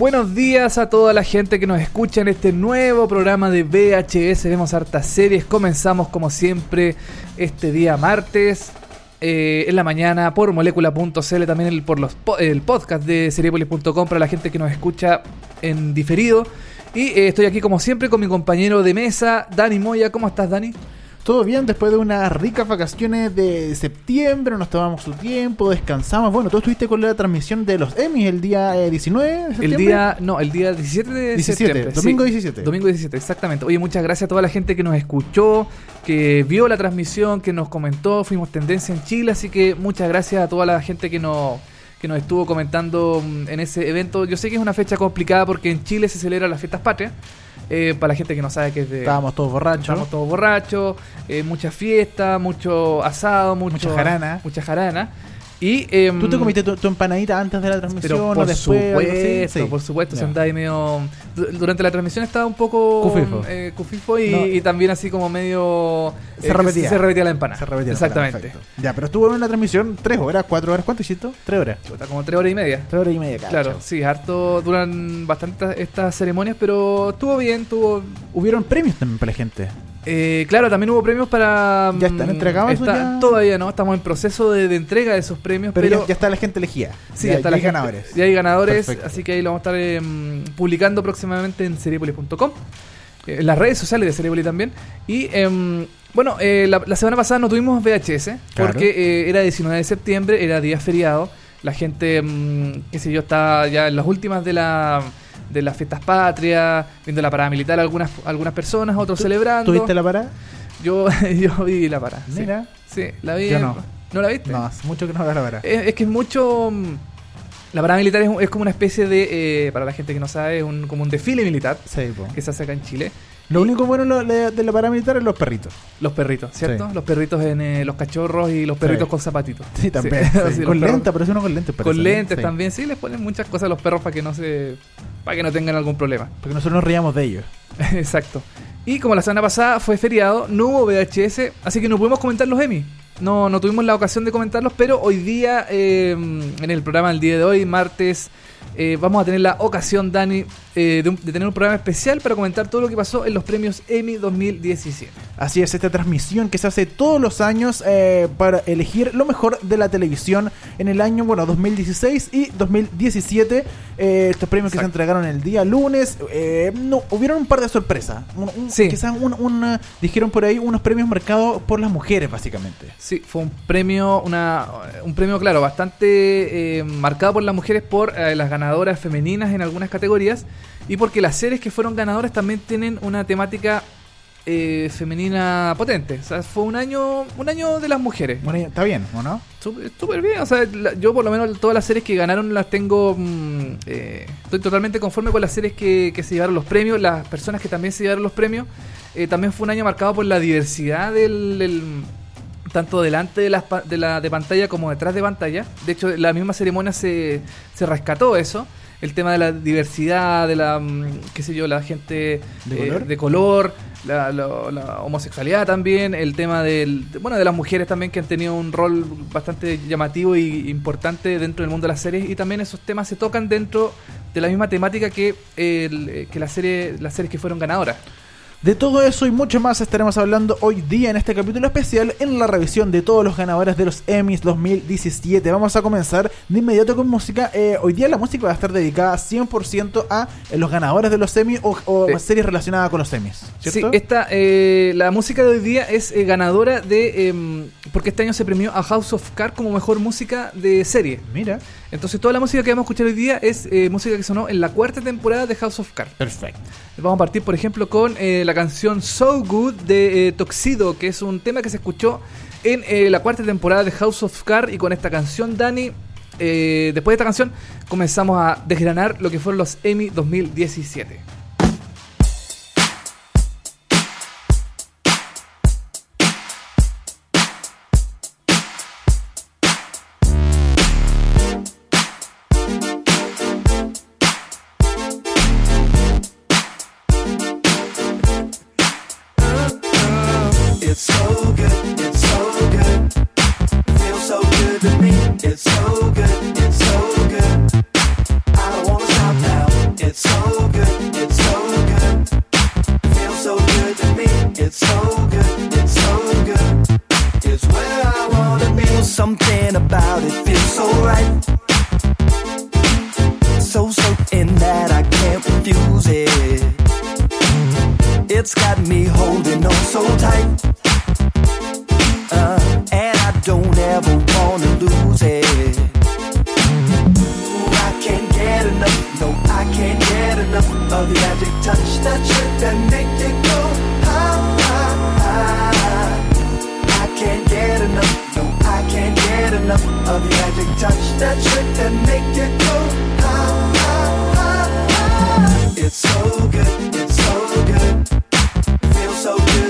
Buenos días a toda la gente que nos escucha en este nuevo programa de VHS. Vemos hartas series. Comenzamos como siempre este día martes. eh, en la mañana por molécula.cl, también el, por los, el podcast de seriepolis.com para la gente que nos escucha en diferido. Y eh, estoy aquí como siempre con mi compañero de mesa, Dani Moya. ¿Cómo estás, Dani? Todo bien, después de unas ricas vacaciones de septiembre, nos tomamos su tiempo, descansamos. Bueno, tú estuviste con la transmisión de los Emmys el día eh, 19 de El día, no, el día 17 de 17, septiembre. domingo sí. 17. Domingo 17, exactamente. Oye, muchas gracias a toda la gente que nos escuchó, que vio la transmisión, que nos comentó, fuimos tendencia en Chile, así que muchas gracias a toda la gente que nos que nos estuvo comentando mm, en ese evento. Yo sé que es una fecha complicada porque en Chile se celebran las fiestas patrias. Eh, para la gente que no sabe que es de... Estábamos todos borrachos. Estamos todos borrachos, eh, mucha fiesta, mucho asado, mucho, Mucha jarana. Mucha jarana. Y, em, ¿Tú te comiste tu, tu empanadita antes de la transmisión pero o después? algo así? supuesto, Sí. por supuesto, se Ya. andaba ahí medio... du- Durante la transmisión estaba un poco... Cufifo. eh, cufifo y, No. y también así como medio... Se eh, repetía. Se repetía la empanada. Se repetía la Exactamente. Ya, pero estuvo en una transmisión tres horas, cuatro horas. ¿Cuánto hiciste? Tres horas. Chuta, como tres horas y media. Tres horas y media, cacho. Claro, sí, harto duran bastante estas- estas ceremonias, pero estuvo bien, tuvo... Hubieron premios también para la gente. Eh, claro, también hubo premios para... ¿Ya están mm, entregados está- ya? Todavía no, estamos en proceso de, de entrega de esos premios, Pero, pero... ya, ya está la gente elegida. Sí, ya, ya está ya la hay gente- ganadores. Ya hay ganadores, Perfecto. así que ahí lo vamos a estar em, publicando próximamente en seriepolis.com. eh, En las redes sociales de Seriepolis también. Y em, bueno, eh, la, la semana pasada no tuvimos VHS Claro. porque eh, era 19 de septiembre, era día feriado. La gente, em, qué sé yo, está ya en las últimas de la de las fiestas patrias, viendo la parada militar algunas algunas personas, otros ¿Tú- celebrando. ¿Tuviste la parada? Yo yo vi la parada. Mira. Sí, la vi. Yo no. ¿No la viste? No, hace mucho que no veo la parada. Es, es que es mucho. mm, La parada militar es, es como una especie de. eh, para la gente que no sabe, es un, como un desfile militar Sí, que se hace acá en Chile. Lo único bueno de, la parada militar es los perritos. Los perritos, ¿cierto? Sí. Los perritos en eh, los cachorros y los perritos Sí. con zapatitos. Sí, también. Sí, con perros- lentes, parece uno con lentes. parece, Con lentes también, sí, les ponen muchas cosas a los perros para que no se. para que no tengan algún problema. Porque nosotros nos reíamos de ellos. Exacto. Y como la semana pasada fue feriado, no hubo VHS, así que no pudimos comentar los Emmy. No, no tuvimos la ocasión de comentarlos, pero hoy día, eh, en el programa del día de hoy, martes, eh, vamos a tener la ocasión, Dani, eh, de, un- de tener un programa especial para comentar todo lo que pasó en los premios Emmy 2017. Así es, esta transmisión que se hace todos los años eh, para elegir lo mejor de la televisión en el año, bueno, 2016 y 2017. Eh, estos premios que se Exacto. entregaron el día lunes. eh, no, hubieron un par de sorpresas. Un- un- Sí. Quizás un, un, dijeron por ahí unos premios marcados por las mujeres, básicamente. Sí, fue un premio, una, un premio, claro, bastante eh, marcado por las mujeres, por eh, las ganadoras femeninas en algunas categorías y porque las series que fueron ganadoras también tienen una temática eh, femenina potente. O sea, fue un año, un año de las mujeres. Bueno, está bien, ¿o no? Súper bien, o sea, la- yo por lo menos todas las series que ganaron las tengo, mm, eh, estoy totalmente conforme con las series que, que se llevaron los premios, las personas que también se llevaron los premios, eh, también fue un año marcado por la diversidad del, del- tanto delante de, las de la de pantalla como detrás de pantalla, de hecho la misma ceremonia se, se rescató eso, el tema de la diversidad, de la, mm, qué sé yo, la gente ¿De eh, color? de color, la, lo- la homosexualidad también, el tema del, de- bueno, de las mujeres también que han tenido un rol bastante llamativo y importante dentro del mundo de las series y también esos temas se tocan dentro de la misma temática que, el- que la serie, las series que fueron ganadoras. De todo eso y mucho más estaremos hablando hoy día en este capítulo especial en la revisión de todos los ganadores de los Emmys 2017. Vamos a comenzar de inmediato con música. Eh, hoy día la música va a estar dedicada 100% a eh, los ganadores de los Emmys o, o Sí. series relacionadas con los Emmys. Sí, esta, eh, la música de hoy día es eh, ganadora de... em, porque este año se premió a House of Cards como mejor música de serie. Mira. Entonces toda la música que vamos a escuchar hoy día es eh, música que sonó en la cuarta temporada de House of Cards. Perfecto. Vamos a partir, por ejemplo, con eh, la canción So Good de eh, Toxido, que es un tema que se escuchó en eh, la cuarta temporada de House of Cards. Y con esta canción, Dani, después de esta canción comenzamos a desgranar lo que fueron los Emmy 2017.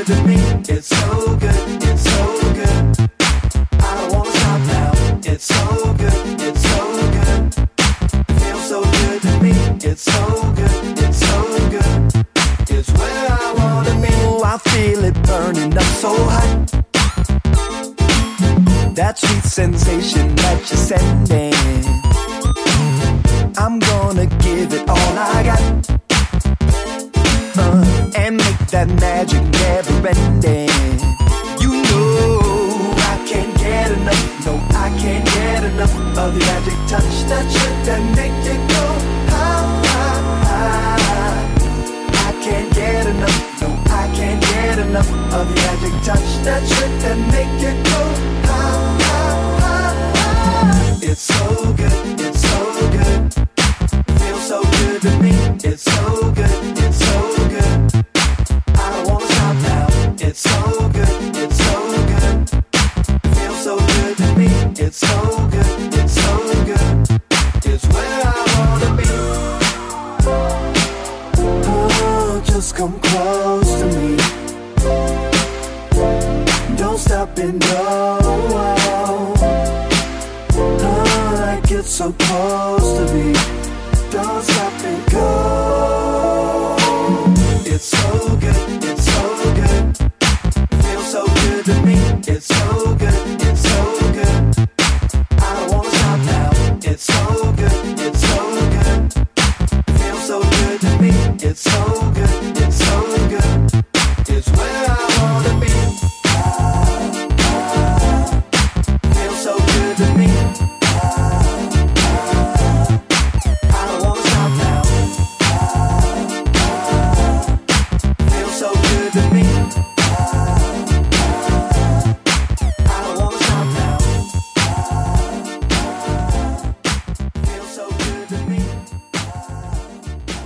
It's so good, it's so good. I wanna stop now. It's so good, it's so good. Feels so good to me. It's so good, it's so good. It's where I wanna be. Oh, I feel it burning up so hot. That sweet sensation that you're sending.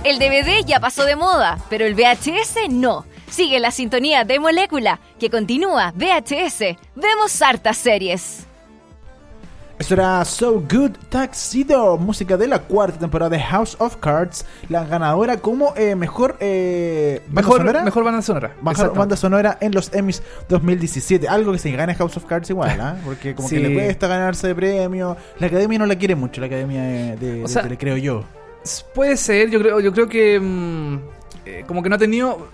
El DVD ya pasó de moda, pero el VHS no. Sigue la sintonía de Molécula, que continúa VHS. Vemos hartas series. Eso era So Good Tuxedo, música de la cuarta temporada de House of Cards, la ganadora como eh, mejor, eh, banda Mejor, sonora. mejor banda sonora. Mejor banda sonora en los Emmys 2017. Algo que se gana en House of Cards igual, ¿ah? Porque como Sí. que le cuesta ganarse de premio. La academia no la quiere mucho, la academia de, de- O de sea, tele, creo yo. Puede ser, yo creo, yo creo que mm, eh, como que no ha tenido.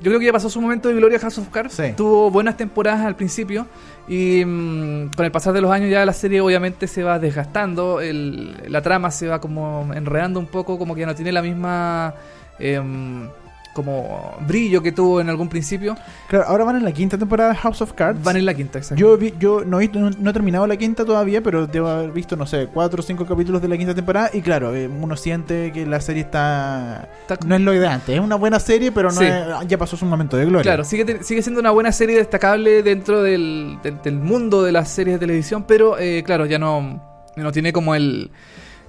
Yo creo que ya pasó su momento de gloria House of Cards. Sí. Tuvo buenas temporadas al principio. Y mm, con el pasar de los años ya la serie obviamente se va desgastando. el- la trama se va como enredando un poco, como que ya no tiene la misma em, como brillo que tuvo en algún principio. Claro, ahora van en la quinta temporada de House of Cards. Van en la quinta, exacto. Yo, vi- yo no, no, no he terminado la quinta todavía, pero debo haber visto, no sé, cuatro o cinco capítulos de la quinta temporada. Y claro, eh, uno siente que la serie está. No es lo de antes. Es una buena serie, pero no Sí. es- ya pasó su momento de gloria. Claro, sigue, te- sigue siendo una buena serie destacable dentro del, del- del mundo de las series de televisión, pero eh, claro, ya no, no tiene como el,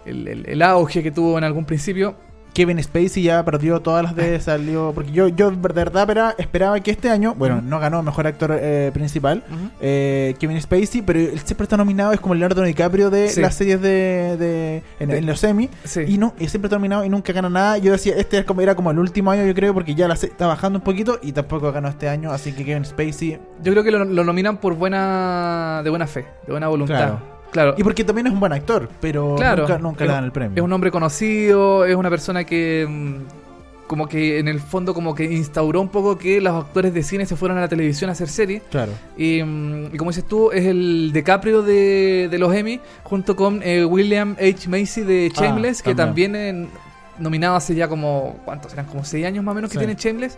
el, el- el auge que tuvo en algún principio. Kevin Spacey ya perdió todas las de salió. Porque yo, yo de verdad espera- esperaba que este año, bueno, no ganó mejor actor eh, principal, eh, Kevin Spacey, pero él siempre está nominado, es como Leonardo DiCaprio de Sí. las series de, de- en, De- en los Emmy. Sí. Y no, y siempre está nominado y nunca gana nada. Yo decía, este es como, era como el último año, yo creo, porque ya la está bajando un poquito y tampoco ganó este año. Así que Kevin Spacey. Yo creo que lo, lo nominan por buena de buena fe, de buena voluntad. Claro. Claro. Y porque también es un buen actor, pero Claro. nunca, nunca le Es- dan el premio. Es un hombre conocido, es una persona que mm, como que en el fondo como que instauró un poco que los actores de cine se fueran a la televisión a hacer series. Claro. Y, mm, y como dices tú, es el DiCaprio de, de los Emmy, junto con eh, William H. Macy de Ah, Shameless, que también. también en- nominado hace ya como, ¿cuántos? Eran como 6 años más o menos que Sí. tiene Shameless.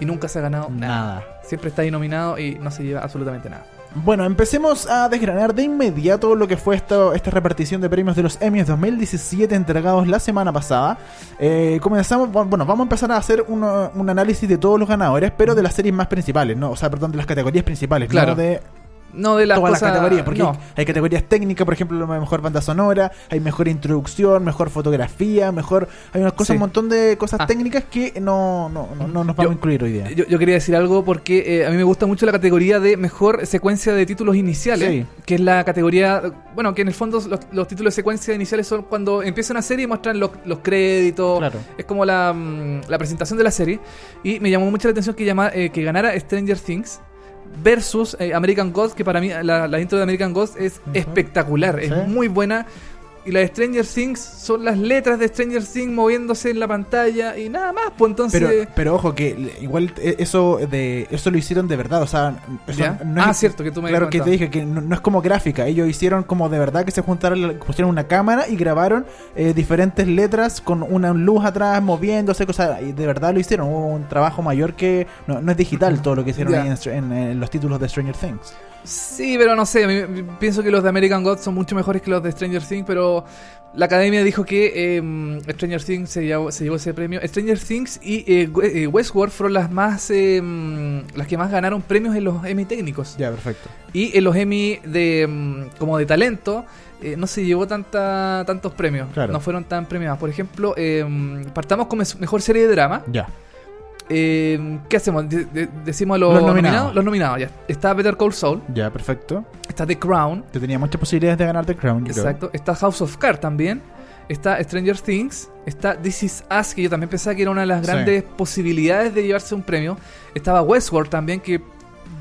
Y nunca se ha ganado nada. Nada. Siempre está ahí nominado y no se lleva absolutamente nada. Bueno, empecemos a desgranar de inmediato lo que fue esta, esta repartición de premios de los Emmys 2017 entregados la semana pasada. Eh, comenzamos, bueno, vamos a empezar a hacer uno- un análisis de todos los ganadores, pero de las series más principales, ¿no? O sea, perdón, de las categorías principales, Claro. no de No de las todas cosas... las categorías, porque no. hay, hay categorías técnicas, por ejemplo, la mejor banda sonora, hay mejor introducción, mejor fotografía, mejor... Hay unas cosas, Sí. un montón de cosas Ah. técnicas que no, no, no, no nos vamos Yo- a incluir hoy día. Yo, yo quería decir algo porque eh, a mí me gusta mucho la categoría de mejor secuencia de títulos iniciales, Sí. que es la categoría, bueno, que en el fondo los, los títulos de secuencia iniciales son cuando empieza una serie y muestran los, los créditos, Claro. es como la, mm, la presentación de la serie, y me llamó mucho la atención que, llama, eh, que ganara Stranger Things versus eh, American Ghost, que para mí la, la intro de American Ghost es espectacular, es muy buena. Y la de Stranger Things son las letras de Stranger Things moviéndose en la pantalla y nada más. Pues entonces. Pero, pero ojo que igual eh, eso de eso lo hicieron de verdad, o sea, no ah, es- cierto, que tú me Claro que te dije que no, no es como gráfica, ellos hicieron como de verdad que se juntaron, pusieron una cámara y grabaron eh, diferentes letras con una luz atrás moviéndose, cosas, y de verdad lo hicieron, hubo un trabajo mayor que no, no es digital todo lo que hicieron ahí en, los títulos de Stranger Things. Sí, pero no sé. pienso que los de American Gods son mucho mejores que los de Stranger Things, pero la academia dijo que eh, Stranger Things se llevó, se llevó ese premio. Stranger Things y eh, eh, Westworld fueron las más eh, las que más ganaron premios en los Emmy técnicos. Ya, perfecto. Y en los Emmy de mm, como de talento eh, no se llevó tanta tantos premios. Claro. No fueron tan premiados. Por ejemplo, partamos con mejor serie de drama. Ya. Eh, ¿Qué hacemos? De- de- decimos los, Los nominados. nominados. Los nominados, ya. Está Better Call Saul. Ya, perfecto. Está The Crown. Que tenía muchas posibilidades de ganar The Crown, yo creo. Exacto. Está House of Cards también. Está Stranger Things. Está This Is Us, que yo también pensaba que era una de las Sí. grandes posibilidades de llevarse un premio. Estaba Westworld también, que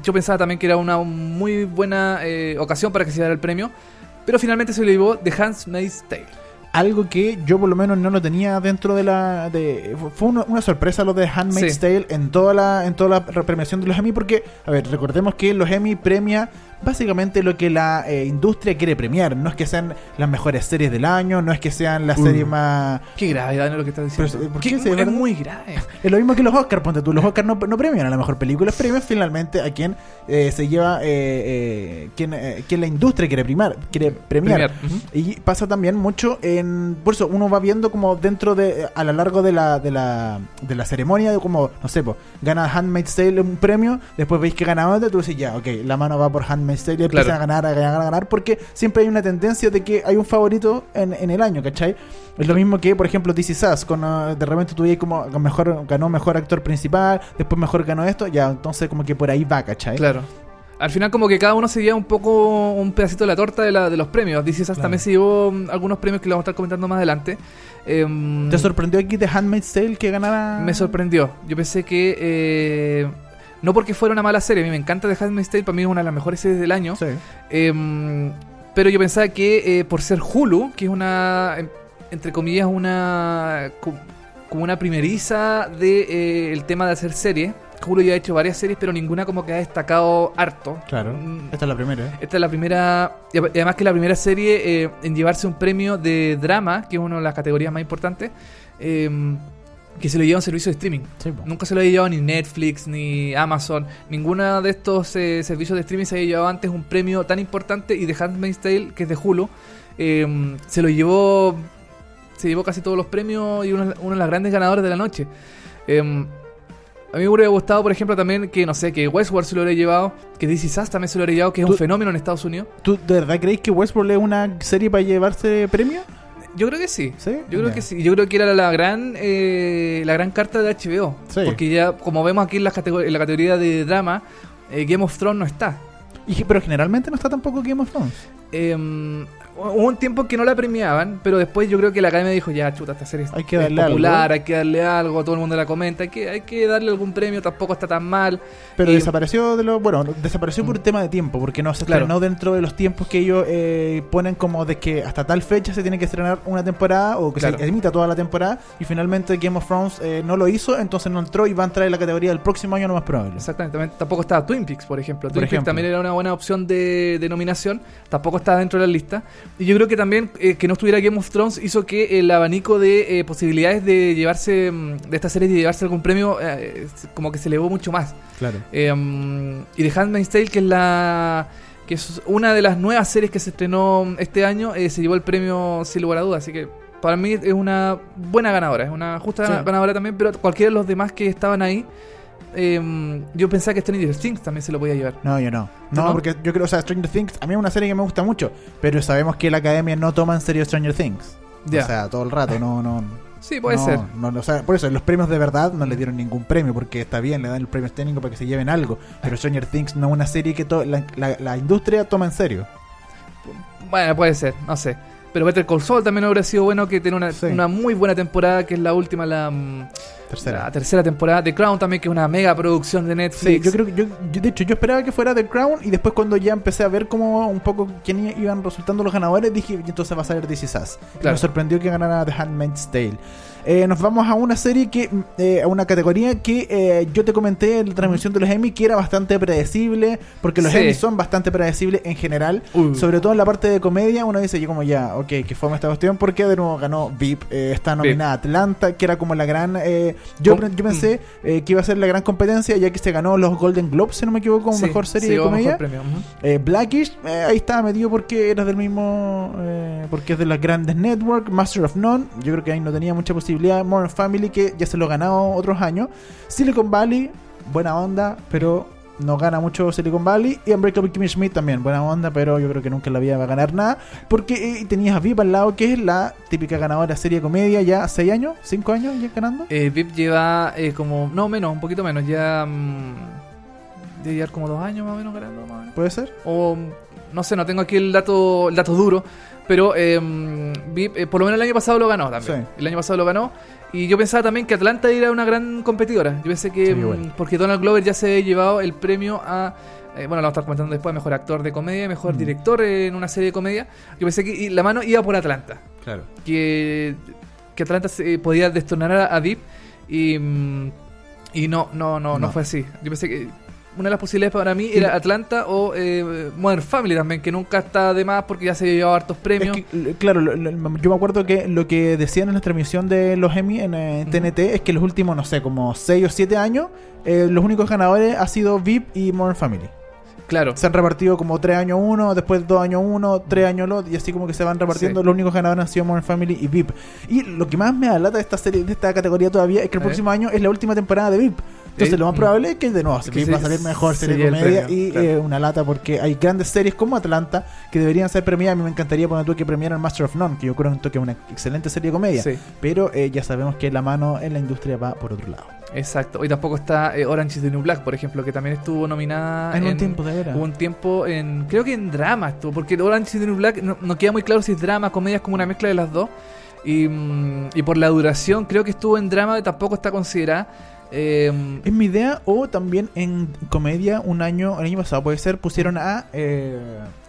yo pensaba también que era una muy buena eh, ocasión para que se llevara el premio. Pero finalmente se lo llevó The Handmaid's Tale. Algo que yo por lo menos no lo tenía dentro de la de fue una, una sorpresa lo de Handmaid's Sí. Tale en toda la en toda la premiación de los Emmy porque a ver recordemos que los Emmy premia básicamente lo que la eh, industria quiere premiar no es que sean las mejores series del año no es que sean las Uh. series más Qué grave, Daniel, lo que estás diciendo. Pero, ¿por Qué- qué se es muy grave. es lo mismo que los Oscars ponte tú los Oscars no, no premian a la mejor película premian finalmente a quien eh, se lleva eh, eh, quien, eh, quien la industria quiere primar quiere premiar, Premiar, ujú. y pasa también mucho en. Por eso uno va viendo como dentro de. A lo largo de la, de la, de la ceremonia, de como, no sé, pues, gana Handmaid's Tale un premio, después veis que gana otro, tú dices, ya, ok, la mano va por Handmaid's Tale y empiezan Claro. a ganar, a ganar, a ganar, porque siempre hay una tendencia de que hay un favorito en, en el año, ¿cachai? Es lo mismo que, por ejemplo, DC Sass, con ah, de repente tú veis como mejor, ganó mejor actor principal, después mejor ganó esto, ya, entonces como que por ahí va, ¿cachai? Claro. Al final como que cada uno se lleva un poco un pedacito de la torta de, la, de los premios. DC Sass Claro. también se llevó mm, algunos premios que lo vamos a estar comentando más adelante. Em, ¿Te sorprendió aquí de Handmaid's Tale que ganara? me sorprendió. Yo pensé que... eh, no porque fuera una mala serie, a mí me encanta The Handmaid's Tale, para mí es una de las mejores series del año. Sí. Em, pero yo pensaba que eh, por ser Hulu, que es una, em, entre comillas, una co- como una primeriza de eh, el tema de hacer series. Hulu ya ha hecho varias series, pero ninguna como que ha destacado harto. Claro. Mm, Esta es la primera, ¿eh? Esta es la primera, y además que la primera serie eh, en llevarse un premio de drama, que es una de las categorías más importantes, em, que se lo lleva un servicio de streaming. Sí. Nunca se lo había llevado ni Netflix, ni Amazon. Ninguna de estos eh, servicios de streaming se había llevado antes un premio tan importante. Y The Handmaid's Tale, que es de Hulu, eh, se lo llevó. Se llevó casi todos los premios y una de las grandes ganadoras de la noche. Eh, a mí me hubiera gustado, por ejemplo, también que, no sé, que Westworld se lo hubiera llevado, que DC Sass también se lo hubiera llevado, que es un fenómeno en Estados Unidos. ¿Tú de verdad crees que Westworld es una serie para llevarse premio? Yo creo que sí. ¿Sí? Yo creo que sí. Yo creo que era la gran eh, la gran carta de HBO. Sí. Porque ya, como vemos aquí en la, en la categoría de drama, eh, Game of Thrones no está. Y, pero generalmente no está tampoco Game of Thrones. Eh, hubo un tiempo que no la premiaban, pero después yo creo que la academia dijo, ya, chuta, esta serie Hay que es darle popular, algo. hay que darle algo, todo el mundo la comenta, hay que, hay que darle algún premio, tampoco está tan mal. Pero Y- desapareció de lo. Bueno, desapareció por tema de tiempo, porque no se Claro. estrenó dentro de los tiempos que ellos eh, ponen como de que hasta tal fecha se tiene que estrenar una temporada o que Claro. se emita toda la temporada. Y finalmente Game of Thrones eh, no lo hizo, entonces no entró y va a entrar en la categoría del próximo año, lo más probable. Exactamente, tampoco estaba Twin Peaks, por ejemplo. Por Twin Peaks también era una buena opción de, de nominación, tampoco estaba dentro de la lista. Y yo creo que también eh, que no estuviera Game of Thrones hizo que el abanico de eh, posibilidades de llevarse, mm, de esta serie, de llevarse algún premio, eh, como que se elevó mucho más. Claro. Eh, mm, y The Handmaid's Tale, que es la que es una de las nuevas series que se estrenó este año, eh, se llevó el premio sin lugar a dudas. Así que para mí es una buena ganadora, es una justa Sí. ganadora también, pero cualquiera de los demás que estaban ahí, eh, yo pensaba que Stranger Things también se lo podía llevar. No, yo no. ¿Tú No, no? porque yo creo, o sea, Stranger Things, a mí es una serie que me gusta mucho, pero sabemos que la academia no toma en serio Stranger Things. Ya. O sea, todo el rato, no, no. Sí, puede no, ser. no, o sea, por eso, los premios de verdad no le dieron ningún premio, porque está bien, le dan el premio técnico para que se lleven algo. Pero Stranger Things no es una serie que la- la industria toma en serio. Bueno, puede ser, no sé. Pero Better Call Saul también habría sido bueno que tiene una, Sí. una muy buena temporada, que es la última, la, mm, Tercera. la tercera temporada. The Crown también, que es una mega producción de Netflix. Sí, yo creo que yo, yo- de hecho yo esperaba que fuera The Crown y después cuando ya empecé a ver cómo un poco quién iban resultando los ganadores dije "Y entonces va a salir This Is Us". Claro. Me sorprendió que ganara The Handmaid's Tale. Eh, nos vamos a una serie que mm, eh, a una categoría que eh, yo te comenté en la transmisión de los Emmy que era bastante predecible porque los Sí. Emmy son bastante predecibles en general Uh. sobre todo en la parte de comedia uno dice yo como ya ok que fue esta cuestión porque de nuevo ganó VIP eh, está nominada Atlanta que era como la gran eh, yo, yo pensé eh, que iba a ser la gran competencia ya que se ganó los Golden Globes si no me equivoco como Sí, mejor serie sí, de comedia mejor premio, Blackish, eh, ahí estaba metido porque era del mismo. porque es de las grandes network. Master of None, yo creo que ahí no tenía mucha posibilidad. Modern Family, que ya se lo ha ganado otros años. Silicon Valley, buena onda, pero no gana mucho Silicon Valley. Y Unbreakable Kimmy Schmidt también, buena onda, pero yo creo que nunca en la vida va a ganar nada. Porque eh, tenías a VIP al lado, que es la típica ganadora de serie de comedia, ya 6 años, 5 años ya ganando. Eh, VIP lleva eh, como, no menos, un poquito menos, ya mm, debe llevar como dos años más o menos ganando. Más o, menos. ¿Puede ser? O, no sé, no tengo aquí el dato, el dato duro, pero eh, VIP, eh, por lo menos el año pasado lo ganó también. Sí. El año pasado lo ganó. Y yo pensaba también que Atlanta era una gran competidora. Yo pensé que, Sí, mm, igual. porque Donald Glover ya se había llevado el premio a... eh, bueno, lo vamos a estar comentando después, mejor actor de comedia, mejor Mm. director en una serie de comedia. Yo pensé que la mano iba por Atlanta Claro. que, que Atlanta se podía destornar a, a Deep y, mm, y no, no, no, no, No. fue así. Yo pensé que una de las posibilidades para mí era Atlanta o eh, Modern Family también, que nunca está de más porque ya se llevado hartos premios. Es que, l- claro, lo- lo- yo me acuerdo que lo que decían en la transmisión de los Emmy en eh. TNT es que los últimos, no sé, como 6 o 7 años, eh, los únicos ganadores ha sido VIP y Modern Family. claro. Se han repartido como 3 años uno, después 2 años uno, 3 años otro, y así como que se van repartiendo. Sí. Los únicos ganadores han sido Modern Family y VIP. Y lo que más me da lata de esta serie, de esta categoría todavía, es que el próximo año es la última temporada de VIP. Entonces Eh, lo más mm. probable es que de nuevo Que va a salir mejor se serie de comedia premio, y claro. eh, una lata porque hay grandes series como Atlanta que deberían ser premiadas. A mí me encantaría poner tú que premiaran Master of None, que yo creo que es una excelente serie de comedia. Sí, Pero eh, ya sabemos que la mano en la industria va por otro lado. exacto. Hoy tampoco está eh, Orange is the New Black, por ejemplo, que también estuvo nominada en, un tiempo de veras. Hubo un tiempo en. Creo que en drama estuvo. Porque Orange is the New Black no, no queda muy claro si es drama, comedia, es como una mezcla de las dos. Y, mm, y por la duración, creo que estuvo en drama, tampoco está considerada. Eh, Es mi idea, o también en comedia, un año, el año pasado puede ser, pusieron a eh,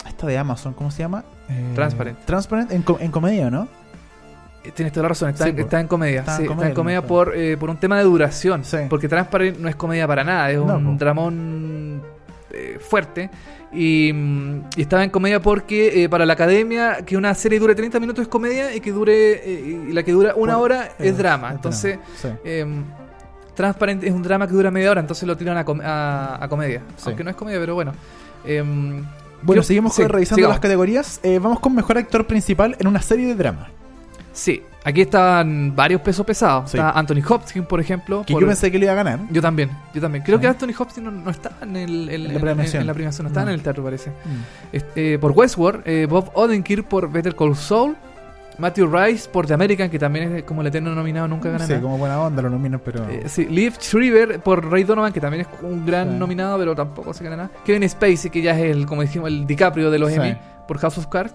esta de Amazon, ¿cómo se llama? Eh, Transparent. Transparent en, en comedia, ¿no? Tienes toda la razón, está, Sí, en- po. está en comedia. Está en sí, está comedia, en comedia por, eh, por un tema de duración. Sí. Porque Transparent no es comedia para nada, es No, un po. dramón eh, fuerte. Y, y estaba en comedia porque eh, para la academia que una serie dure 30 minutos es comedia y que dure eh, y la que dura una Bueno, hora eh, es drama. es Entonces, drama, sí. eh, Transparent es un drama que dura media hora, entonces lo tiran a, com- a- a comedia. Sí. Aunque no es comedia, pero bueno. Eh, Bueno, seguimos sí, revisando sigamos. las categorías. Eh, vamos con mejor actor principal en una serie de drama. Sí, aquí están varios pesos pesados. Sí. Está Anthony Hopkins, por ejemplo. Que por- yo pensé que le iba a ganar. Yo también, yo también. Creo Sí. que Anthony Hopkins no, no está en, el, en- En la premiación. en la premiación, no está No. en el teatro, parece. Mm. Este, por Westworld, eh, Bob Odenkirk por Better Call Saul. Matthew Rice por The American, que también es como el eterno nominado, nunca gana Sí, nada. como buena onda lo nominan, pero. Eh, sí, Liv Shriver por Ray Donovan, que también es un gran Sí. nominado, pero tampoco se gana nada. Kevin Spacey, que ya es el, como dijimos, el DiCaprio de los. Emmy por House of Cards.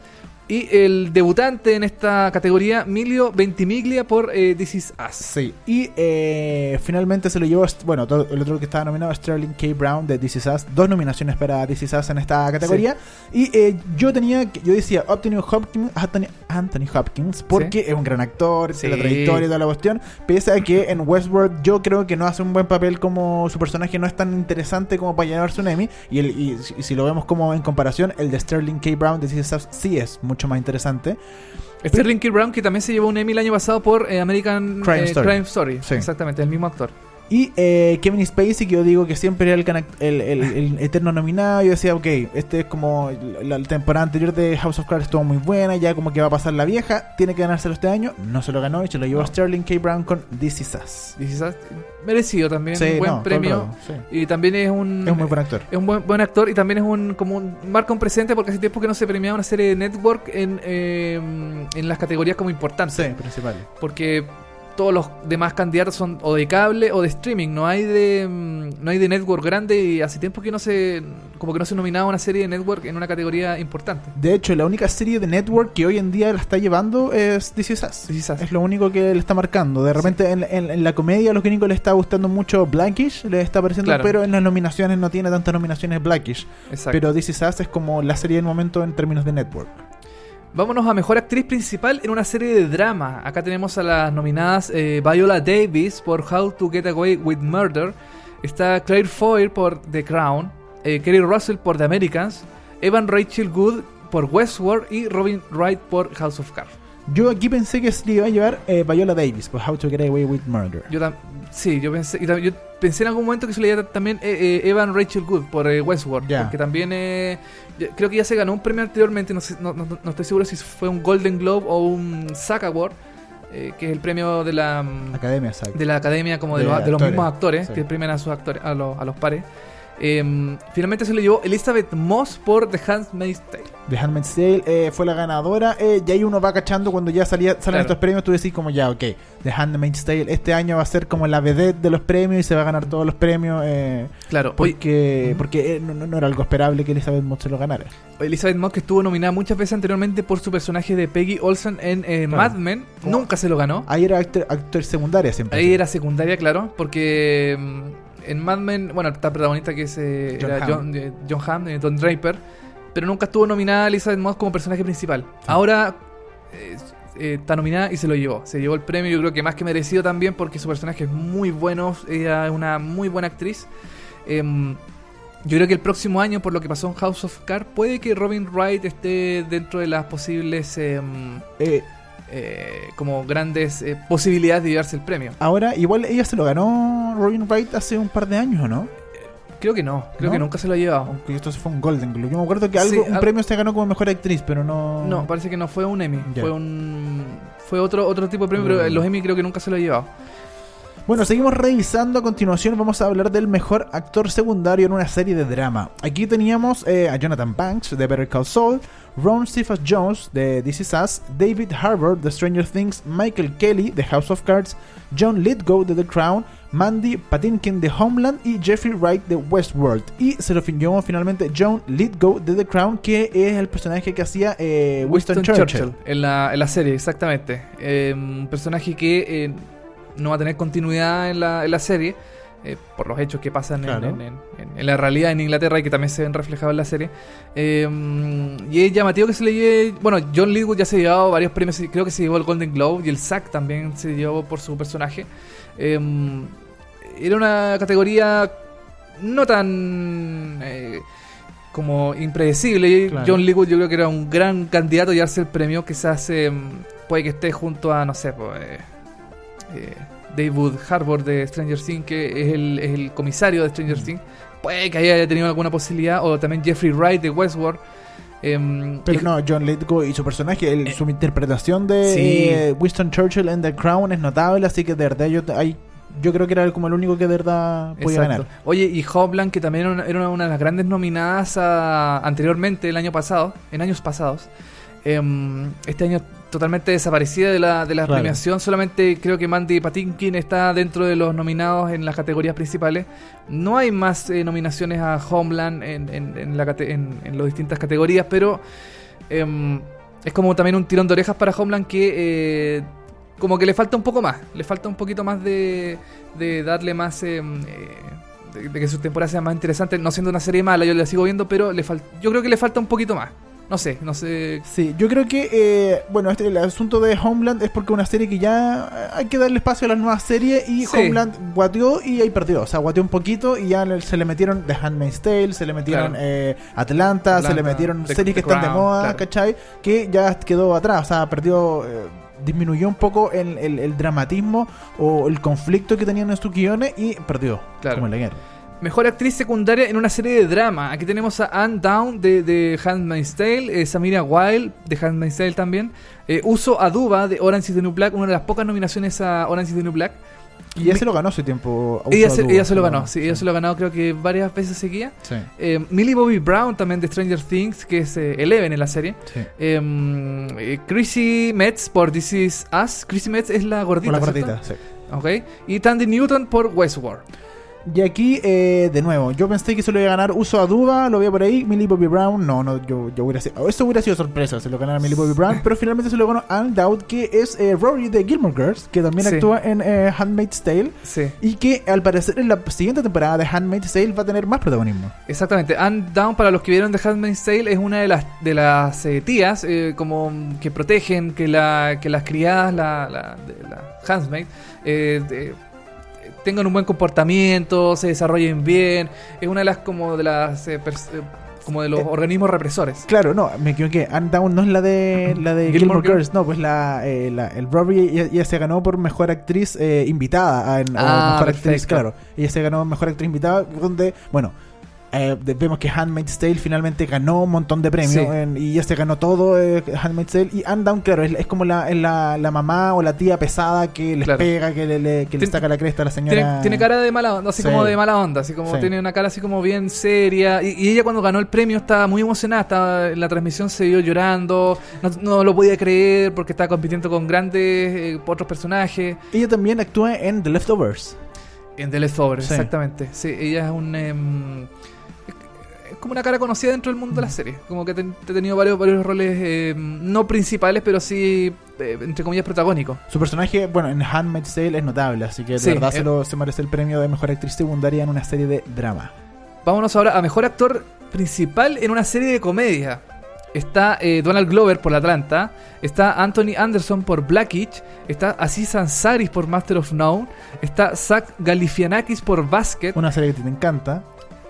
Y el debutante en esta categoría, Milio Ventimiglia por eh, This Is Us. Sí, y eh, finalmente se lo llevó, bueno, todo- el otro que estaba nominado, Sterling K. Brown de This Is Us, dos nominaciones para This Is Us en esta categoría. Y eh, yo tenía, yo decía Anthony Hopkins, Anthony, Anthony Hopkins, porque es un gran actor, Sí. la trayectoria y toda la cuestión, pese a que en Westworld yo creo que no hace un buen papel como su personaje no es tan interesante como para llevarse un Emmy, y, el, y, si- y si lo vemos como en comparación, el de Sterling K. Brown de This Is Us sí es mucho más interesante. Sterling K. Brown, que también se llevó un Emmy el año pasado por eh, American Crime eh, Story. Crime Story. Sí. Exactamente, el mismo actor. Y eh, Kevin Spacey, que yo digo que siempre era el, el, el- el eterno nominado. Yo decía, ok, este es como la, la temporada anterior de House of Cards estuvo muy buena, ya como que va a pasar la vieja, tiene que ganárselo este año. No se lo ganó y se lo llevó No. Sterling K. Brown con This Is Us. This Is Us, merecido también, Sí, un buen no, premio. rato, sí. Y también es un... Es un muy buen actor. Es un buen, buen actor y también es un como un, marca un presente porque hace tiempo que no se premiaba una serie de network en, eh, en las categorías como importantes. Sí, principal. Porque todos los demás candidatos son o de cable o de streaming, no hay de mm, no hay de network grande y hace tiempo que no se como que no se nominaba una serie de network en una categoría importante. De hecho, la única serie de network que hoy en día la está llevando es This Is Us. This Is Us. Es lo único que le está marcando. De repente en, en- en la comedia a los gringos les está gustando mucho Blackish, les está pareciendo, Claro. pero en las nominaciones no tiene tantas nominaciones Blackish. Exacto. Pero This Is Us es como la serie del momento en términos de network. Vámonos a mejor actriz principal en una serie de drama. Acá tenemos a las nominadas eh, Viola Davis por How to Get Away with Murder. Está Claire Foy por The Crown. eh, Kerry Russell por The Americans. Evan Rachel Good por Westworld. Y Robin Wright por House of Cards. Yo aquí pensé que se le iba a llevar eh, Viola Davis por How to Get Away with Murder. Yo sí, yo pensé, y yo pensé en algún momento que se le iba a también eh, eh, Evan Rachel Good por eh, Westworld. Ya. Porque también eh, creo que ya se ganó un premio anteriormente. No, sé- no, no- no estoy seguro si fue un Golden Globe o un SAG Award. que es el premio de la, mm, Academia, exacto. de la academia como de, De los, de los actores, mismos actores sí. que premian a sus actores a los, a los pares Em, finalmente se le llevó Elizabeth Moss por The Handmaid's Tale The Handmaid's Tale eh, fue la ganadora. eh, y ahí uno va cachando cuando ya salía, salen Claro. estos premios. Tú decís, como ya, ok, The Handmaid's Tale este año va a ser como la vedette de los premios y se va a ganar todos los premios. eh, claro porque porque eh, no, no- no era algo esperable que Elizabeth Moss se lo ganara. Elizabeth Moss que estuvo nominada muchas veces anteriormente por su personaje de Peggy Olsen en Claro. Mad Men nunca se lo ganó Ahí era actor, actor secundaria siempre. Ahí era secundaria, claro, porque mm, en Mad Men, bueno, está protagonista que es eh, John era Hamm. John, eh, John Hamm, eh, Don Draper, pero nunca estuvo nominada Elizabeth Moss como personaje principal. Ahora eh, eh, está nominada y se lo llevó. Se llevó el premio, yo creo que más que merecido también, porque su personaje es muy bueno, ella es una muy buena actriz. Em, yo creo que el próximo año, por lo que pasó en House of Cards, puede que Robin Wright esté dentro de las posibles em, Eh, eh, como grandes eh, posibilidades de llevarse el premio. ahora, igual ella se lo ganó Robin Wright hace un par de años, ¿o no? Creo que no, creo ¿No? que nunca se lo ha llevado. Aunque esto fue un Golden Globe. Yo me acuerdo que algo, Sí, un al- premio se ganó como mejor actriz, pero no. No, parece que no fue un Emmy, fue un fue otro otro tipo de premio, pero los Emmy creo que nunca se lo ha llevado. Bueno, seguimos revisando. A continuación vamos a hablar del mejor actor secundario en una serie de drama. Aquí teníamos eh, a Jonathan Banks de Better Call Saul, Ron Cephas Jones de This Is Us, David Harbour de Stranger Things, Michael Kelly de House of Cards, John Lithgow de The Crown, Mandy Patinkin de Homeland y Jeffrey Wright de Westworld. Y se lo llevó finalmente John Lithgow de The Crown, que es el personaje que hacía eh, Winston, Churchill. en la, en la serie, exactamente. Eh, un personaje que eh, no va a tener continuidad en la, en la serie. eh, por los hechos que pasan en- Claro. en, en- en- en la realidad en Inglaterra y que también se ven reflejados en la serie. Eh, y es llamativo que se le lleve. Bueno, John Lithgow ya se ha llevado varios premios, creo que se llevó el Golden Globe y el SAG también se llevó por su personaje. Eh, era una categoría no tan eh, como impredecible. Claro. John Lithgow yo creo que era un gran candidato a llevarse el premio. Quizás eh, puede que esté junto a, no sé, pues, eh, eh, David Harbour de Stranger Things, que es el, es el comisario de Stranger. Things. Puede que haya tenido alguna posibilidad. O también Jeffrey Wright de Westworld. Em, Pero no, John Lithgow y su personaje, el- Eh, su interpretación de sí. eh, Winston Churchill en The Crown es notable, así que de verdad yo, ahí- yo creo que era como el único que de verdad podía Exacto. ganar. Oye, y Hopland, que también era una, era una de las grandes nominadas a- anteriormente, el año pasado, en años pasados. em, este año totalmente desaparecida de la, de la Claro. premiación. Solamente creo que Mandy Patinkin está dentro de los nominados en las categorías principales. No hay más eh, nominaciones a Homeland en, en, en la en, en las distintas categorías, pero em, es como también un tirón de orejas para Homeland que eh, como que le falta un poco más. Le falta un poquito más de, de darle más... em, eh, de, que su temporada sea más interesante, no siendo una serie mala, yo la sigo viendo, pero le yo creo que le falta un poquito más. No sé, no sé Sí, yo creo que, eh, bueno, este, el asunto de Homeland es porque una serie que ya eh, hay que darle espacio a las nuevas series y Sí. Homeland guateó y ahí perdió. O sea, guateó un poquito y ya se le metieron The Handmaid's Tale, se le metieron Claro. eh, Atlanta, se le metieron The- series que están de moda, claro. ¿cachai? Que ya quedó atrás, o sea, perdió... eh, disminuyó un poco el, el- el dramatismo o el conflicto que tenían en sus guiones y perdió, Claro. como en la guerra. Mejor actriz secundaria en una serie de drama. Aquí tenemos a Anne Down de, de Handmaid's Tale, eh, Samira Wilde de Handmaid's Tale también, eh, Uso Aduba de Orange is the New Black, una de las pocas nominaciones a Orange is the New Black. Y ya se lo ganó hace tiempo. Ella se, Aduba, ella se lo ganó, sí, ella se lo ganado creo que varias veces seguía. Sí, Eh, Millie Bobby Brown también de Stranger Things, que es eh, Eleven en la serie. sí. Eh, eh, Chrissy Metz por This Is Us. Chrissy Metz es la gordita. Con la ¿cierto? gordita, sí. Ok. Y Tandy Newton por Westworld. Y aquí, eh, de nuevo, yo pensé que se lo iba a ganar Uso Aduba, lo veía por ahí, Millie Bobby Brown, no, no, yo, yo hubiera sido, eso hubiera sido sorpresa, se lo ganara Millie Bobby Brown, pero finalmente se lo ganó Anne Dowd, que es eh, Rory de Gilmore Girls, que también Sí. actúa en eh, Handmaid's Tale, Sí. y que al parecer en la siguiente temporada de Handmaid's Tale va a tener más protagonismo. Exactamente. Anne Down, para los que vieron The Handmaid's Tale, es una de las de las eh, tías eh, como que protegen que la que las criadas, la, la, de la handmaid, eh, de- tengan un buen comportamiento, se desarrollen bien. Es una de las como de las eh, eh, como de los Eh, organismos represores. Claro, no, me equivoqué, Anne Down no es la de la de Gilmore, Gilmore Girls. No, pues la, eh, la- el ella, ella se ganó por mejor actriz eh, invitada, en, Ah, mejor actriz, claro, ella se ganó mejor actriz invitada, donde, bueno, eh, vemos que Handmaid's Tale finalmente ganó un montón de premios Sí. en- y ella se ganó todo eh, Handmaid's Tale y Anne Down, claro, es, es como la, es la, la mamá o la tía pesada que les Claro. pega, que le, le- que le saca la cresta a la señora. Tiene, tiene cara de mala onda, así Sí. como de mala onda, así como Sí. tiene una cara así como bien seria. Y, y ella cuando ganó el premio estaba muy emocionada, estaba en la transmisión se vio llorando, no, no lo podía creer porque estaba compitiendo con grandes eh, otros personajes. Ella también actúa en The Leftovers. En The Leftovers, Sí. exactamente. Sí, ella es un... em, como una cara conocida dentro del mundo de la serie. Como que ha ten- ha tenido varios, varios roles em, no principales, pero sí, eh, entre comillas, protagónicos. Su personaje, bueno, en Handmaid's Tale es notable, así que de Sí, verdad eh. se, lo- se merece el premio de mejor actriz secundaria en una serie de drama. Vámonos ahora a mejor actor principal en una serie de comedia. Está eh, Donald Glover por Atlanta, está Anthony Anderson por Blackitch, está Aziz Ansari por Master of None, está Zach Galifianakis por Basket. Una serie que te encanta,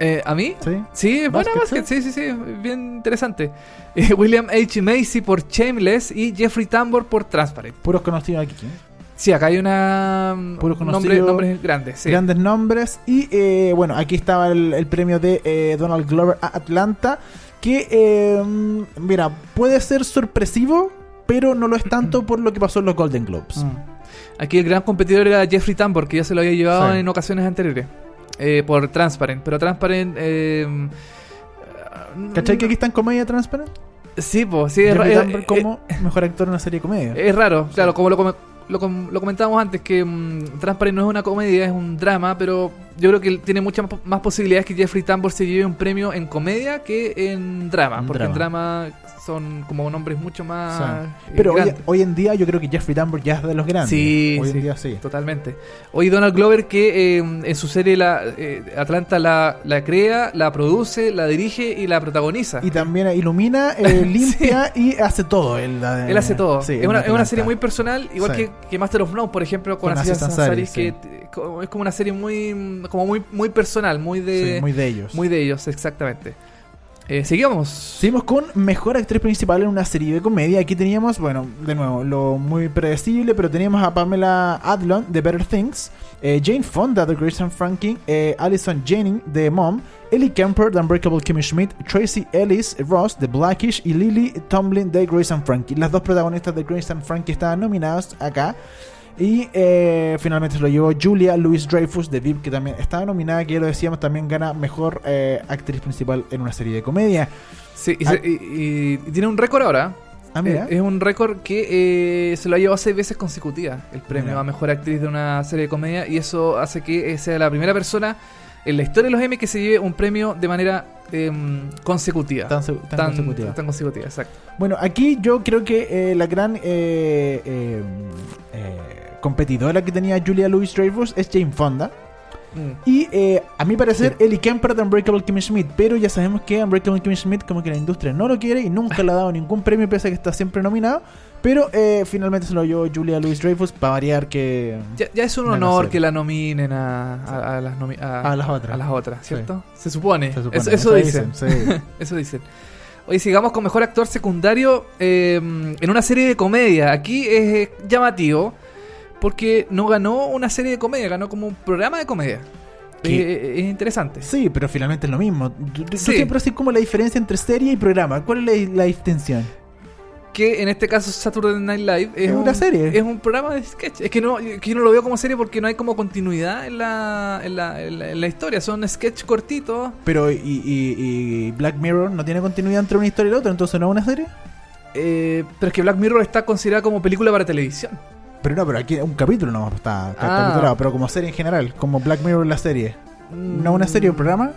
Eh, ¿A mí? ¿sí? Sí, es buena Basket, sí, sí, sí, bien interesante. Eh, William H. Macy por Shameless y Jeffrey Tambor por Transparent. Puros conocidos aquí. Sí, acá hay una... mm, Puros conocidos. nombres grandes, sí. Grandes nombres. Y eh, bueno, aquí estaba el, el premio de eh, Donald Glover a Atlanta. Que, eh, mira, puede ser sorpresivo, pero no lo es tanto por lo que pasó en los Golden Globes. Mm. Aquí el gran competidor era Jeffrey Tambor, que ya se lo había llevado Sí. en ocasiones anteriores. Eh, por Transparent. Pero Transparent. Eh, ¿Cachai que aquí está en comedia Transparent? Sí, pues, sí, es, ra- Jeffrey es- Tambor es- como mejor actor en una serie de comedia. es raro. Claro, como lo, come- lo, com- lo comentábamos antes, que mm, Transparent no es una comedia, es un drama, pero yo creo que él tiene muchas más- posibilidades que Jeffrey Tambor se lleve un premio en comedia que en drama. En porque en drama. son como nombres mucho más. Sí. eh, Pero hoy, en día yo creo que Jeffrey Tambor ya es de los grandes. Sí, hoy sí. en día sí. Totalmente. Hoy Donald Glover que eh, en su serie la, eh, Atlanta la, la crea, la produce, la dirige y la protagoniza. Y también ilumina, eh, limpia y hace todo. Él, eh, Él hace todo. sí, es, una, es una serie muy personal, igual Sí. que, que Master of None, por ejemplo, con, Con Aziz Ansari, que es como una serie muy como muy muy personal, muy de Sí, muy de ellos. muy de ellos, exactamente. Eh, seguimos. Seguimos con mejor actriz principal en una serie de comedia. Aquí teníamos, bueno, de nuevo, lo muy predecible, pero teníamos a Pamela Adlon de Better Things, eh, Jane Fonda de Grace and Frankie, eh, Alison Jennings de Mom, Ellie Kemper de Unbreakable Kimmy Schmidt, Tracy Ellis Ross de Blackish y Lily Tomlin de Grace and Frankie. Las dos protagonistas de Grace and Frankie estaban nominadas acá. Y eh, finalmente se lo llevó Julia Louis Dreyfus de VIP, que también estaba nominada, que ya lo decíamos, también gana mejor eh, actriz principal en una serie de comedia. Sí, y, Ah. se- y- y- tiene un récord ahora. Ah, mira. Eh, es un récord que eh, se lo ha llevado seis veces consecutivas el premio Mira. a mejor actriz de una serie de comedia y eso hace que eh, sea la primera persona en la historia de los Emmy que se lleve un premio de manera em, consecutiva. Tan, se- tan consecutiva. tan consecutiva, exacto. Bueno, aquí yo creo que eh, la gran eh, eh, eh, competidora que tenía Julia Louis Dreyfus es Jane Fonda. Mm. Y eh, a mi parecer, Ellie Kemper de Unbreakable Kimmy Schmidt. Pero ya sabemos que Unbreakable Kimmy Schmidt, como que la industria no lo quiere y nunca le ha dado ningún premio, pese a que está siempre nominado. Pero eh, finalmente se lo llevó Julia Louis Dreyfus para variar que. Ya, ya es un honor que la nominen a, a- a las, nomi- a, las otras. a las otras, Sí. ¿cierto? Se supone. Se supone, Eso, eso dicen. sí. Eso dicen. Hoy sigamos con mejor actor secundario eh, en una serie de comedia. Aquí es eh, llamativo porque no ganó una serie de comedia, ganó como un programa de comedia. ¿Qué? Eh, es interesante. Sí, pero finalmente es lo mismo. Yo, Sí. siempre sé como la diferencia entre serie y programa. ¿Cuál es la, la distinción? Que en este caso Saturday Night Live es, Es una un- serie. Es un programa de sketch. Es que, no, que yo no lo veo como serie porque no hay como continuidad en la, en la, en la- en la historia. Son sketch cortitos. Pero, y, y- y Black Mirror no tiene continuidad entre una historia y la otra? ¿Entonces no es una serie? eh, pero es que Black Mirror está considerada como película para televisión. Pero no, pero aquí un capítulo no está, está Ah. capitulado, pero como serie en general, como Black Mirror la serie. ¿No una serie o programa?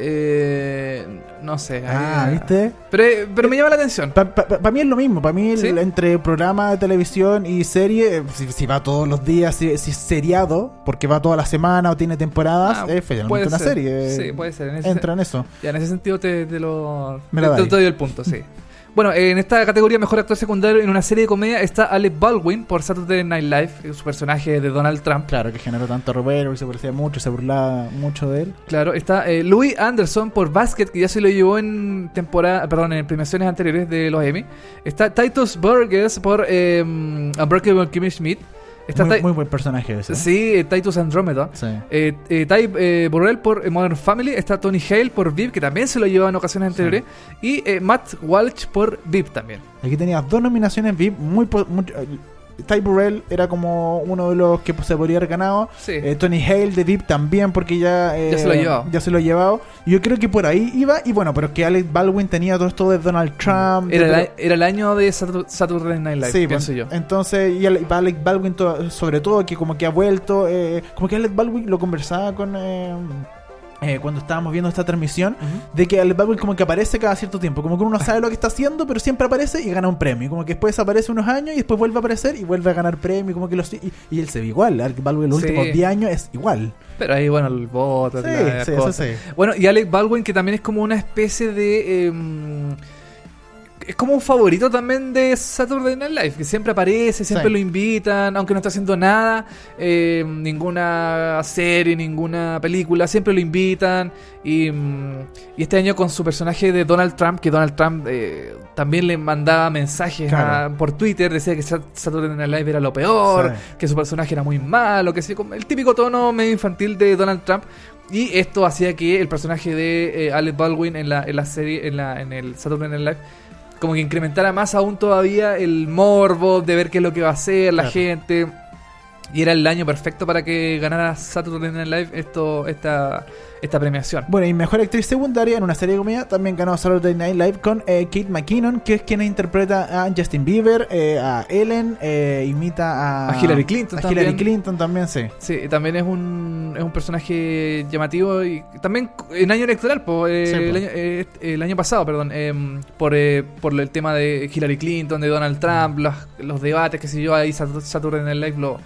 Eh, no sé. Ah, ahí- ¿viste? Pero, eh, pero me llama la atención. Para mí es lo mismo, para mí entre programa de televisión y serie, eh, si, si va todos los días, si, si es seriado, porque va toda la semana o tiene temporadas, Ah, es finalmente una ser. serie. Sí, puede ser. En ese, Entra en eso. ya, en ese sentido te, te lo. Me te, te doy el punto, sí. Bueno, en esta categoría mejor actor secundario en una serie de comedia está Alec Baldwin por Saturday Night Live, su personaje de Donald Trump. Claro, que generó tanto revuelo y se parecía mucho, se burlaba mucho de él. Claro, está eh, Louis Anderson por Basket, que ya se lo llevó en temporada, perdón, en premiaciones anteriores de los Emmy. Está Titus Burgess por eh, Unbreakable Kimmy Schmidt. Está Muy, muy buen personaje ese. Sí, eh, Titus Andromeda. Sí. Eh, eh, Ty eh, Burrell por eh, Modern Family. Está Tony Hale por VIP, que también se lo llevó en ocasiones anteriores. Y eh, Matt Walsh por VIP también. Aquí tenías dos nominaciones VIP, muy, eh, Ty Burrell era como uno de los que se podría haber ganado. Sí. Eh, Tony Hale de VIP también, porque ya, eh, Ya se lo ha llevado. Ya se lo ha llevado. Yo creo que por ahí iba. Y bueno, pero que Alec Baldwin tenía todo esto de Donald Trump. era, de- el, era el año de Satur- Saturday Night Live, Sí, pienso pues, yo. entonces, y Ale- Alec Baldwin, sobre todo, que como que ha vuelto, eh, como que Alec Baldwin lo conversaba con, eh, eh, cuando estábamos viendo esta transmisión, de que Alec Baldwin como que aparece cada cierto tiempo, como que uno no sabe lo que está haciendo, pero siempre aparece y gana un premio, como que después aparece unos años y después vuelve a aparecer y vuelve a ganar premio, como que lo, y, y él se ve igual, Alec Baldwin los Sí. últimos 10 años es igual. Pero ahí, bueno, el voto, Sí, sí, eso cosa. sí. Bueno, y Alec Baldwin, que también es como una especie de. em, es como un favorito también de Saturday Night Live, que siempre aparece, siempre Sí. lo invitan, aunque no está haciendo nada, eh, ninguna serie, ninguna película, siempre lo invitan. Y, mm, y este año con su personaje de Donald Trump, que Donald Trump eh, también le mandaba mensajes a- por Twitter, decía que Sat- Saturday Night Live era lo peor, Sí. que su personaje era muy malo, que sí, el típico tono medio infantil de Donald Trump. Y esto hacía que el personaje de eh, Alec Baldwin en la, en la serie, en, la, en el Saturday Night Live, como que incrementara más aún todavía el morbo de ver qué es lo que va a hacer la Claro. gente. Y era el año perfecto para que ganara Saturday Night Live esto, esta, esta premiación. Bueno, y mejor actriz secundaria en una serie de comedia también ganó Saturday Night Live con eh, Kate McKinnon, que es quien interpreta a Justin Bieber, eh, a Ellen, eh, imita a, A Hillary Clinton a también. Hillary Clinton también, sí. Sí, también es un, es un personaje llamativo y también en año electoral, po, eh, Sí, po. el, año, eh, el año pasado, perdón, em, por, eh, por el tema de Hillary Clinton, de Donald Trump, los, los debates, que sé yo, ahí Sat- Saturday Night Live lo,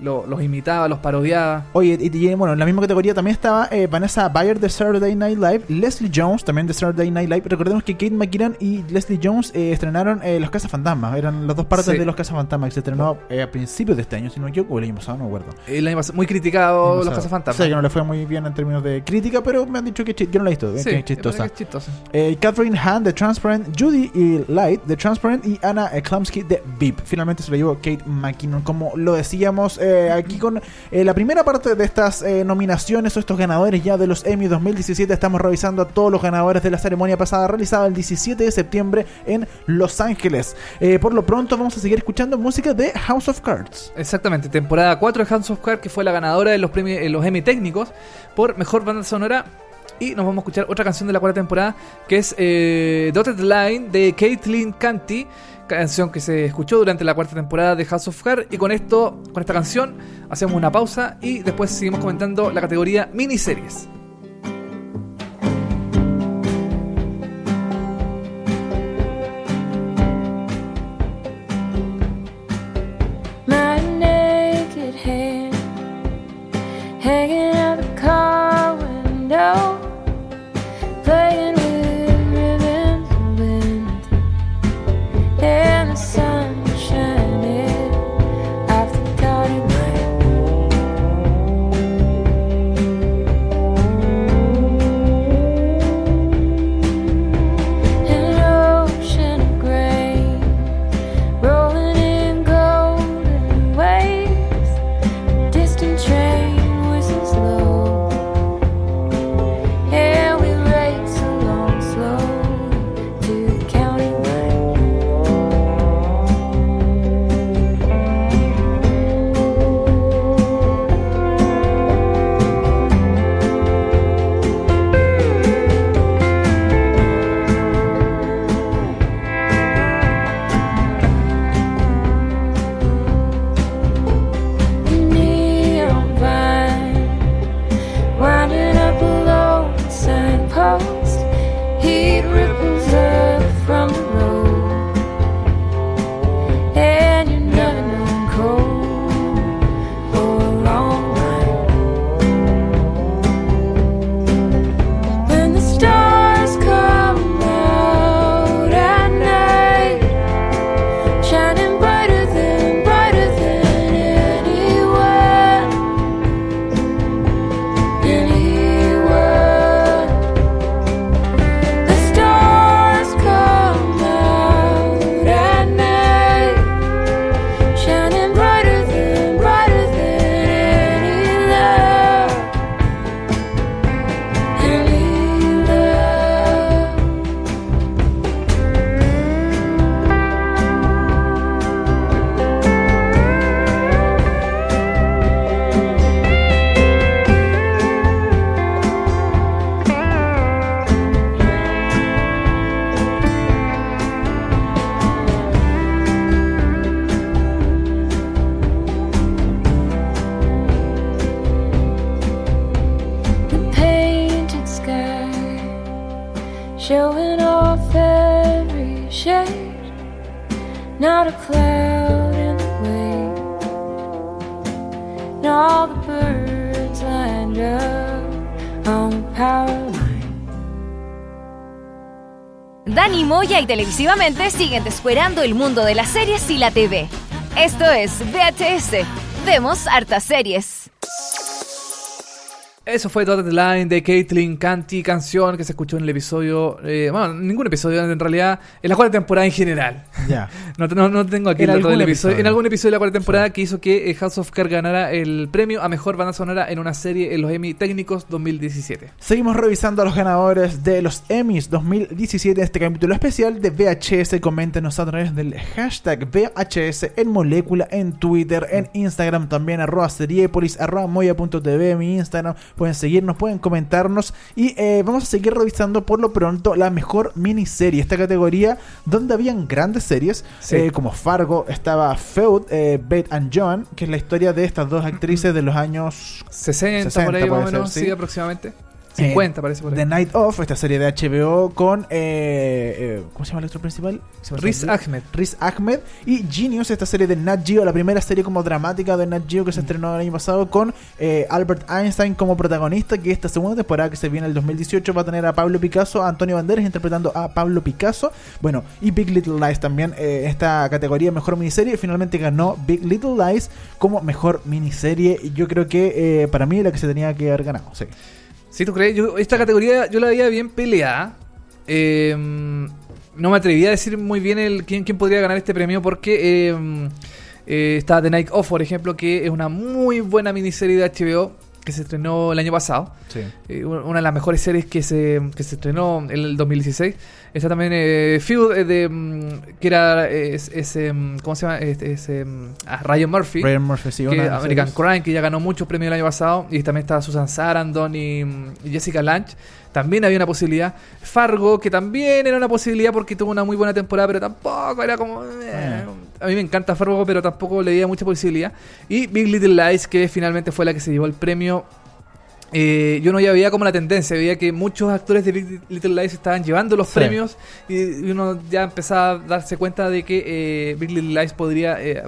lo- los imitaba, los parodiaba. Oye, y, y, bueno, en la misma categoría también estaba eh, Vanessa Bayer de Saturday Night Live, Leslie Jones también de Saturday Night Live. Recordemos que Kate McKinnon y Leslie Jones eh, estrenaron eh, Los Casas Fantasmas, eran las dos partes Sí. de Los Casas Fantasmas que se estrenó eh, a principios de este año, si no me equivoco, o el año pasado, no me acuerdo. El año pasado, muy criticado los cazafantasmas. Sé que no le fue muy bien en términos de crítica, pero me han dicho que yo no la he visto, Sí, que es chistosa. es chistosa. Catherine Hahn de Transparent, Judy y Light de Transparent y Anna Klumsky de VIP. Finalmente se lo llevó Kate McKinnon. Como lo decíamos eh, aquí con eh, la primera parte de estas eh, nominaciones o estos ganadores ya de los Emmy 2017, estamos revisando a todos los ganadores de la ceremonia pasada realizada el 17 de septiembre en Los Ángeles. Por lo pronto vamos a seguir escuchando música de House of Cards. Exactamente, temporada 4 de House of Cards, que fue la ganadora de los premios, Emmy técnicos por mejor banda sonora. Y nos vamos a escuchar otra canción de la cuarta temporada que es eh, Dotted Line de Caitlin Canty, canción que se escuchó durante la cuarta temporada de House of Cards. Y con esto, con esta canción, hacemos una pausa y después seguimos comentando la categoría miniseries. Moya y televisivamente siguen descuerando el mundo de las series y la TV. Esto es VHS. Vemos hartas series. Eso fue Dotted Line de Caitlin Canty, canción que se escuchó en el episodio. eh, bueno, ningún episodio en realidad, en la cuarta temporada en general. Ya. No, no, no tengo aquí En el dato algún del episodio. episodio. En algún episodio de la cuarta temporada que hizo que eh, House of Cards ganara el premio a mejor banda sonora en una serie en los Emmy Técnicos 2017. Seguimos revisando a los ganadores de los Emmys 2017 en este capítulo especial de VHS. Coméntenos a través del hashtag VHS en molécula, en Twitter, en Instagram también, arroba seriepolis, arroba moya.tv, mi Instagram. Pueden seguirnos, pueden comentarnos y eh, vamos a seguir revisando por lo pronto la mejor miniserie, esta categoría donde habían grandes series Sí. eh, como Fargo, estaba Feud, eh, Beth and John, que es la historia de estas dos actrices de los años 60, 60 por ahí más o puede menos, ser, sí, sí. aproximadamente. 50 parece por ahí. The Night Of, esta serie de HBO con. eh, eh, ¿Cómo se llama el actor principal? Riz. Ahmed. Riz Ahmed y Genius, esta serie de Nat Geo, la primera serie como dramática de Nat Geo que se estrenó el año pasado con eh, Albert Einstein como protagonista, que esta segunda temporada que se viene el 2018 va a tener a Pablo Picasso, a Antonio Banderas interpretando a Pablo Picasso, bueno, y Big Little Lies también, eh, esta categoría mejor miniserie, finalmente ganó Big Little Lies como mejor miniserie, y yo creo que eh, para mí la que se tenía que haber ganado, sí. ¿Sí tú crees? Yo, esta categoría yo la veía bien peleada. Eh, no me atreví a decir muy bien el quién, quién podría ganar este premio porque eh, eh, está The Night Of, por ejemplo, que es una muy buena miniserie de HBO. que se estrenó el año pasado. Sí. Eh, una una de las mejores series que se, que se estrenó en el 2016. Está también eh, eh, de, mm, que era es, es, em, ¿cómo se llama? Es, es, em, ah, Ryan Murphy. Ryan Murphy, sí, que American. Crime, que ya ganó muchos premios el año pasado. Y también está Susan Sarandon y, mm, y Jessica Lange. También había una posibilidad. Fargo, que también era una posibilidad porque tuvo una muy buena temporada, pero tampoco era como. eh. A mí me encanta Fargo, pero tampoco le veía mucha posibilidad. Y Big Little Lies, que finalmente fue la que se llevó el premio. Eh, yo no ya veía como la tendencia, veía que muchos actores de Big Little Lies estaban llevando los Sí. premios y y uno ya empezaba a darse cuenta de que eh, Big Little Lies podría, eh,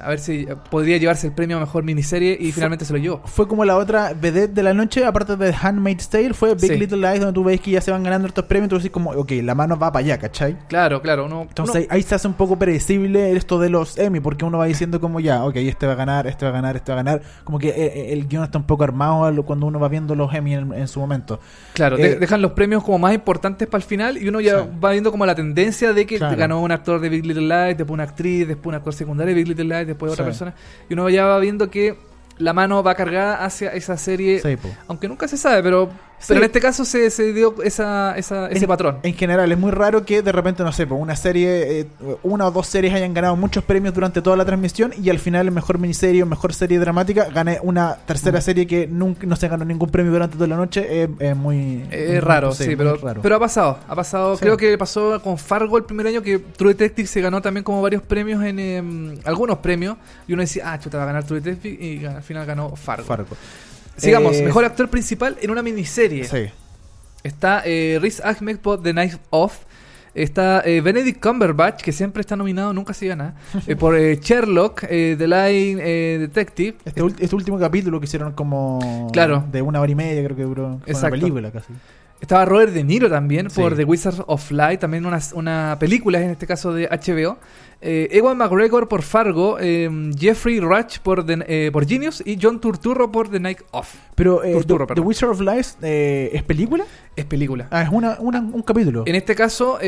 a ver si podría llevarse el premio a mejor miniserie y finalmente se lo llevó. Fue como la otra vedette de la noche, aparte de Handmaid's Tale, fue Big Sí. Little Lies, donde tú ves que ya se van ganando estos premios, tú decís como, ok, la mano va para allá, ¿cachai? Claro, claro, uno, Entonces uno- ahí- ahí se hace un poco predecible esto de los Emmy, porque uno va diciendo como ya, ok, este va a ganar, este va a ganar, este va a ganar. Como que eh, eh, el guion está un poco armado cuando uno va viendo los Emmy en, en su momento. claro, eh, de- dejan los premios como más importantes para el final y uno ya Sí. va viendo como la tendencia de que Claro. ganó un actor de Big Little Lies, después una actriz, después un actor secundario de Big Little Lies, después otra Sí. persona y uno ya va viendo que la mano va cargada hacia esa serie Sí. Aunque nunca se sabe, pero, Sí. pero en este caso se, se dio esa, esa- ese en, patrón. En general, es muy raro que de repente, no sé, pues una serie, eh, una o dos series hayan ganado muchos premios durante toda la transmisión y al final, el mejor miniserie o mejor serie dramática gane una tercera serie que nunca no se ganó ningún premio durante toda la noche. Es, muy. raro, sí, pero, raro. pero ha pasado. Ha pasado. Sí. Creo que pasó con Fargo el primer año que True Detective se ganó también como varios premios en em, algunos premios. Y uno decía, ah, chuta, va a ganar True Detective. Y al final ganó Fargo. Fargo. Sigamos, Eh, mejor actor principal en una miniserie. Sí. Está eh, Riz Ahmed por The Night Off. Está eh, Benedict Cumberbatch, que siempre está nominado, nunca se gana. eh, por eh, Sherlock, eh, The Line eh, Detective. Este, este último capítulo que hicieron como. Claro. De una hora y media, creo que duró. Fue una Exacto. película casi. Estaba Robert De Niro también Sí. por The Wizards of Light, también una, una película en este caso de HBO. Eh, Ewan McGregor por Fargo, eh, Jeffrey Rush por, The- eh, por Genius y John Turturro por The Night Off. Pero Tortura, The, The. Wizard of eh, es película. Es película. Ah, es una, una- un capítulo. En este caso,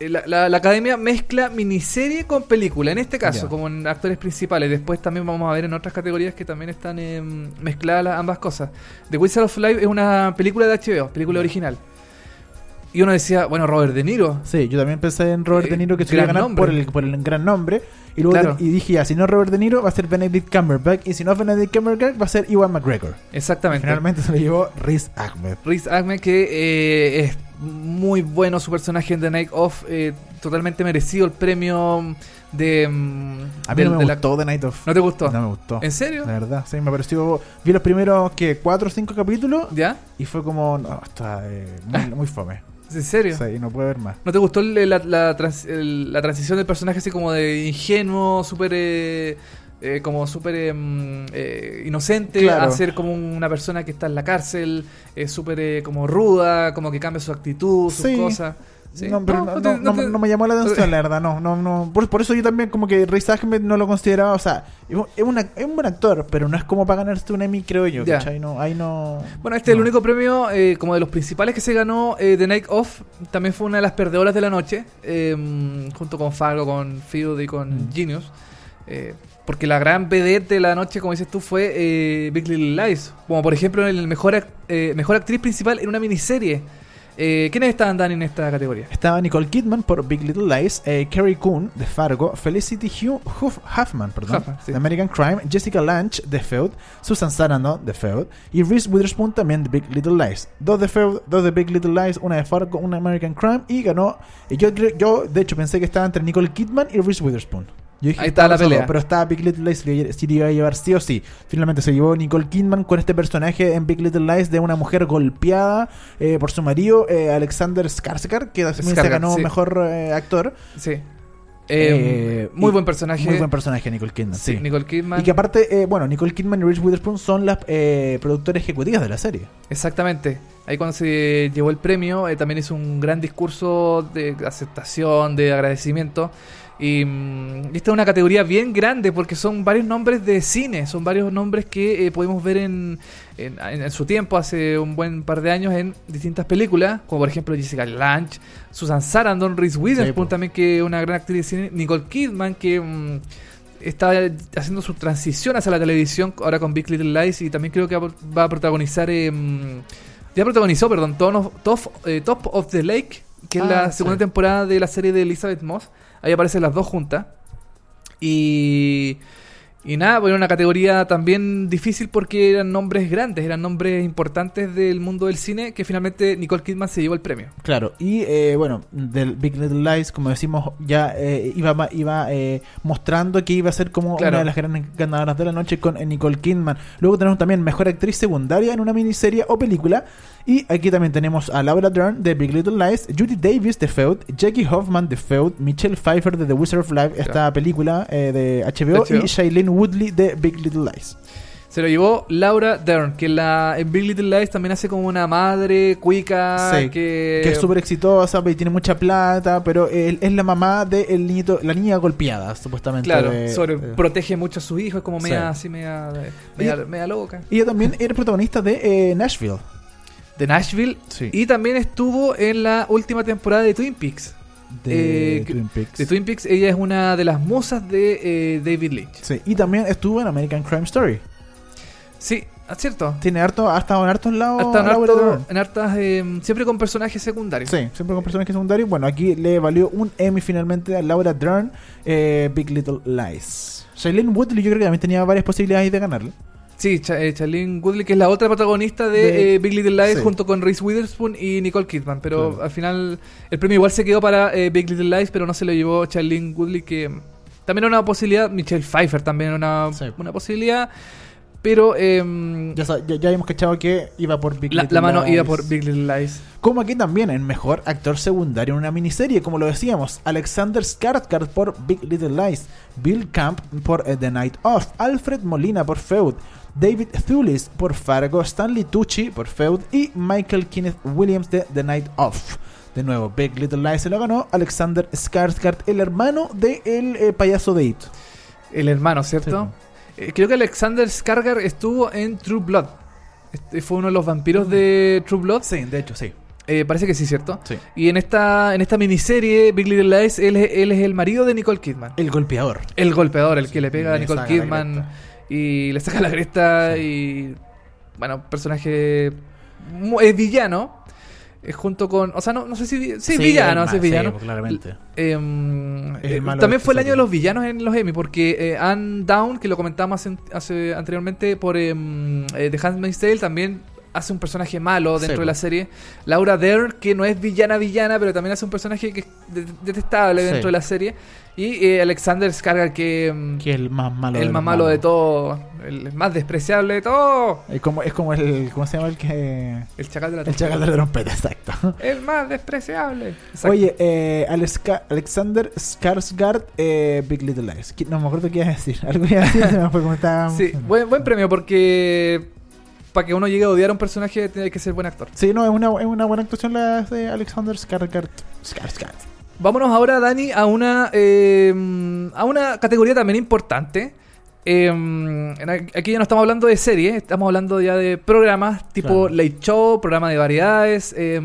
la, la- la academia mezcla miniserie con película. En este caso, Ya. como en actores principales. Después también vamos a ver en otras categorías que también están eh, mezcladas las- ambas cosas. The Wizard of Life es una película de HBO, película original. Y uno decía, bueno, Robert De Niro. Sí, yo también pensé en Robert Eh, De Niro que se iba a ganar por el, por el gran nombre. Y luego Claro. te- y dije ya, si no es Robert De Niro, va a ser Benedict Cumberbatch. Y si no es Benedict Cumberbatch, va a ser Ewan McGregor. Exactamente. Finalmente se lo llevó Riz Ahmed. Riz Ahmed, que eh, es muy bueno su personaje en The Night Off, eh, totalmente merecido el premio de. mm, A mí del- no me de la- The Night of. ¿No te gustó? No me gustó. ¿En serio? La verdad, sí, me pareció. Vi los primeros que cuatro o cinco capítulos ¿Ya? y fue como. No, está eh, muy, muy fome. ¿En serio? Sí, no puedo ver más. ¿No te gustó el- la, la trans- el- la transición del personaje así como de ingenuo, súper... eh, eh, como súper eh, mm, eh, inocente Claro. a ser como una persona que está en la cárcel, eh, súper como ruda, como que cambia su actitud, sus Sí. cosas. ¿Sí? No, pero no, te- no- no- te- no me llamó la atención, la verdad. No, no, no. Por, por eso yo también, como que Riz Ahmed no lo consideraba. O sea, es un, es una- es un buen actor, pero no es como para ganarse un Emmy, creo yo. ¿cachai? No, ahí no. Bueno, este es el único premio, eh, como de los principales que se ganó eh, The Night Off. También fue una de las perdedoras de la noche, eh, junto con Fargo, con Field y con Mm. Genius. Porque la gran vedette de la noche, como dices tú, fue eh, Big Little Lies. Como por ejemplo, el mejor, eh, mejor actriz principal en una miniserie. Eh, ¿Quiénes estaban, Dani, en esta categoría? Estaba Nicole Kidman por Big Little Lies, eh, Carrie Coon de Fargo, Felicity Hugh, Huff- Huffman perdón, Huffman, sí. de American Crime, Jessica Lange de Feud, Susan Sarandon de Feud y Reese Witherspoon también de Big Little Lies. Dos de Feud, dos de Big Little Lies, una de Fargo, una de American Crime y ganó. Y yo, yo de hecho pensé que estaba entre Nicole Kidman y Reese Witherspoon. Yo dije Ahí está la pelea. pero estaba Big Little Lies, le iba a llevar sí o sí. Finalmente se llevó Nicole Kidman con este personaje en Big Little Lies de una mujer golpeada eh, por su marido, eh, Alexander Skarsgård, que también se ganó sí. mejor eh, actor. Sí. Eh, Eh, muy y- buen personaje. Muy buen personaje, Nicole Kidman. Sí, Sí. Nicole Kidman. Y que aparte, eh, bueno, Nicole Kidman y Reese Witherspoon son las eh, productoras ejecutivas de la serie. Exactamente. Ahí cuando se llevó el premio, eh, también hizo un gran discurso de aceptación, de agradecimiento. Y, mm, y esta es una categoría bien grande porque son varios nombres de cine, son varios nombres que eh, podemos ver en, en, en- su tiempo, hace un buen par de años, en distintas películas, como por ejemplo Jessica Lange, Susan Sarandon, Reese Witherspoon po. también, que es una gran actriz de cine, Nicole Kidman, que... mm, está haciendo su transición hacia la televisión ahora con Big Little Lies y también creo que va a protagonizar. em, ya protagonizó, perdón, Top of, Top, eh, Top of the Lake, que es Ah, la sí. segunda temporada de la serie de Elizabeth Moss. Ahí aparecen las dos juntas. Y. Y nada, pues era una categoría también difícil porque eran nombres grandes, eran nombres importantes del mundo del cine que finalmente Nicole Kidman se llevó el premio. Claro, y eh, bueno, del Big Little Lies, como decimos, ya eh, iba, iba eh, mostrando que iba a ser como Claro. una de las grandes ganadoras de la noche con eh, Nicole Kidman. Luego tenemos también Mejor Actriz Secundaria en una miniserie o película. Y aquí también tenemos a Laura Dern de Big Little Lies, Judy Davis de Feud, Jackie Hoffman de Feud, Michelle Pfeiffer de The Wizard of Life, esta película eh, de HBO, HBO. y Shailene Woodley de Big Little Lies. Se lo llevó Laura Dern, que en, la, en Big Little Lies también hace como una madre cuica Sí, que... que es súper exitosa y tiene mucha plata, pero él es la mamá de el niñito, la niña golpeada, supuestamente. Claro, de- sobre, de- protege mucho a sus hijos, es como media Sí. así, media, media, Y- media loca. Ella también era protagonista de eh, Nashville. De Nashville. Sí. Y también estuvo en la última temporada de Twin Peaks. De Eh, Twin Peaks. De Twin Peaks, ella es una de las musas de eh, David Lynch. Sí, y también estuvo en American Crime Story. Sí, ah, cierto. Tiene harto, ha estado en hartos lados. Hasta en, harto- en hartas, eh, siempre con personajes secundarios. Sí, siempre con personajes secundarios. Bueno, aquí le valió un Emmy finalmente a Laura Dern, Big Little Lies. Shailene Woodley yo creo que también tenía varias posibilidades de ganarle. Sí, Cha- eh, Shailene Woodley, que es la otra protagonista de, De- eh, Big Little Lies, sí. junto con Reese Witherspoon y Nicole Kidman. Pero Claro. al final, el premio igual se quedó para eh, Big Little Lies, pero no se lo llevó Shailene Woodley, que también era una posibilidad. Michelle Pfeiffer también era una, Sí. una posibilidad. Pero em, Ya, ya, ya habíamos cachado que iba por Big la, Little la mano Lies. iba por Big Little Lies. Como aquí también en mejor actor secundario en una miniserie, como lo decíamos, Alexander Skarsgård por Big Little Lies, Bill Camp por eh, The Night Of, Alfred Molina por Feud, David Thewlis por Fargo, Stanley Tucci por Feud y Michael Kenneth Williams de The Night Of. De nuevo, Big Little Lies se lo ganó Alexander Skarsgård, el hermano del el payaso de It. El hermano, ¿cierto? Eh, creo que Alexander Skarsgård estuvo en True Blood. Este fue uno de los vampiros de True Blood. Sí, de hecho, sí. Eh, parece que sí, ¿cierto? Sí. Y en esta, en esta miniserie, Big Little Lies, él, es- él es el marido de Nicole Kidman. El golpeador. El golpeador, el que le pega a Le Nicole Kidman. Y le saca la cresta y... Bueno, personaje... Es villano. Es junto con... O sea, no, no sé si... Sí, es villano, sí, es villano. pues, claramente. Em, Es el eh, malo también fue el esta año de los villanos en los Emmy, porque eh, Anne Down, que lo comentamos hace, hace- anteriormente por em, eh, The Handmaid's Tale, también hace un personaje malo dentro Sí, de la serie. Laura Dern, que no es villana villana, pero también hace un personaje que es de- detestable Sí. dentro de la serie. Y eh, Alexander Skarsgård, que, em, Que el más malo el más malo de todo, el más despreciable de todo, Es como, es como el. ¿Cómo se llama el que.? el chacal de la El chacal de la trompeta, exacto. El más despreciable. Exacto. Oye, eh, Alexander Skarsgård, eh, Big Little Lies. ¿Qué- No me acuerdo qué iba a decir. Algo iba a decir, se me fue como estaba. Sí, buen, buen premio porque para que uno llegue a odiar a un personaje tiene que ser buen actor. Sí, no, es una, es una buena actuación la de Alexander Skarsgård. Skarsgård. Vámonos ahora, Dani, a una eh, a una categoría también importante. Eh, aquí ya no estamos hablando de series, estamos hablando ya de programas tipo Claro. Late Show, programa de variedades, eh,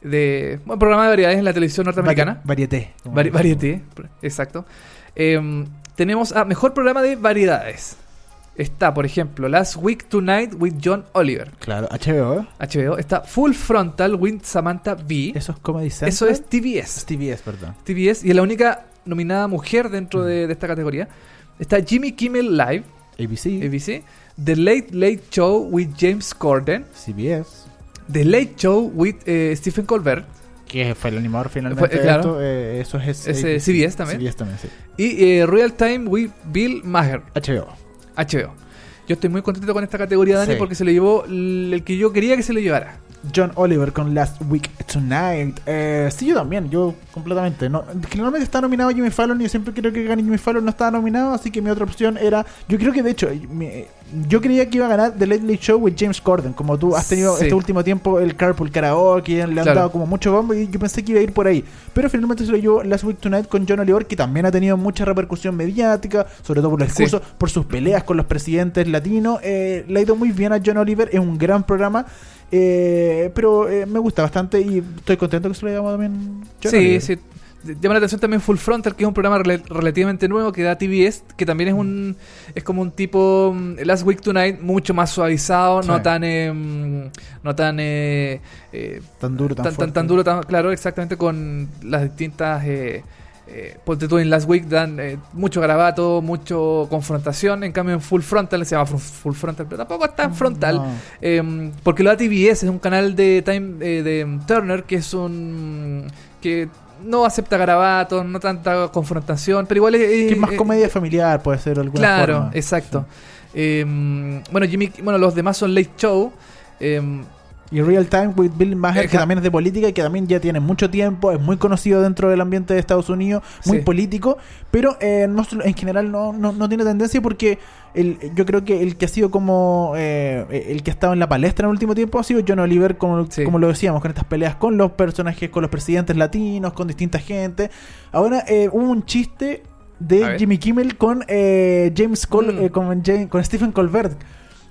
de bueno, programa de variedades en la televisión norteamericana. Vari- Varieté. como- Vari- Variety, exacto. Eh, tenemos a mejor programa de variedades. Está, por ejemplo, Last Week Tonight with John Oliver. Claro, HBO. ¿eh? HBO. Está Full Frontal with Samantha Bee. Eso es Comedy Central. Eso es TBS. TBS, perdón. TBS y es la única nominada mujer dentro de, de esta categoría. Está Jimmy Kimmel Live, ABC. ABC. The Late Late Show with James Corden. CBS. The Late Show with eh, Stephen Colbert. Que fue el animador finalmente. Fue- eh, claro. esto, eh, eso es. Es, eh. CBS también. CBS también, sí. Y eh, Real Time with Bill Maher. HBO. HBO. Yo estoy muy contento con esta categoría, Dani, Sí. porque se le llevó el que yo quería que se le llevara. John Oliver con Last Week Tonight. Eh, sí, yo también, yo completamente. No, generalmente está nominado Jimmy Fallon y yo siempre creo que gane Jimmy Fallon. No estaba nominado, así que mi otra opción era. Yo creo que de hecho, mi- yo creía que iba a ganar The Late Late Show with James Corden. Como tú has tenido Sí. este último tiempo el Carpool Karaoke, le han Claro. dado como mucho bombo y yo pensé que iba a ir por ahí. Pero finalmente se lo llevó Last Week Tonight con John Oliver, que también ha tenido mucha repercusión mediática, sobre todo por los Sí. discursos, por sus peleas con los presidentes latinos. Eh, le ha ido muy bien a John Oliver, es un gran programa. Eh, pero eh, me gusta bastante y estoy contento que se lo hayamos también John sí, Oliver. sí. Llama la atención también Full Frontal, que es un programa rel- relativamente nuevo que da TBS, que también es un es como un tipo mm, Last Week Tonight, mucho más suavizado, no Sí. tan eh, mm, no tan eh, eh, Tan duro, tan, tan, tan, fuerte. tan duro, tan claro, exactamente con las distintas. Eh, eh, ponte tú en Last Week dan eh, mucho garabato, mucho confrontación. En cambio, en Full Frontal se llama Fu- Full Frontal, pero tampoco es tan frontal. No. Eh, porque lo da TBS, es un canal de Time eh, de Turner que es un. que no acepta garabatos, no tanta confrontación, pero igual es. Que es más eh, comedia familiar, puede ser alguna Claro, forma. exacto. Eh, bueno, Jimmy, bueno, los demás son Late Show. eh, Y Real Time with Bill Maher, que también es de política y que también ya tiene mucho tiempo, es muy conocido dentro del ambiente de Estados Unidos, muy Sí. político, pero eh, no- en general no, no, no tiene tendencia porque el, yo creo que el que ha sido como eh, el que ha estado en la palestra en el último tiempo ha sido John Oliver, como, Sí. como lo decíamos, con estas peleas con los personajes, con los presidentes latinos, con distinta gente. Ahora eh, hubo un chiste de. Jimmy Kimmel con eh, James Col Mm. eh, con, James- con Stephen Colbert.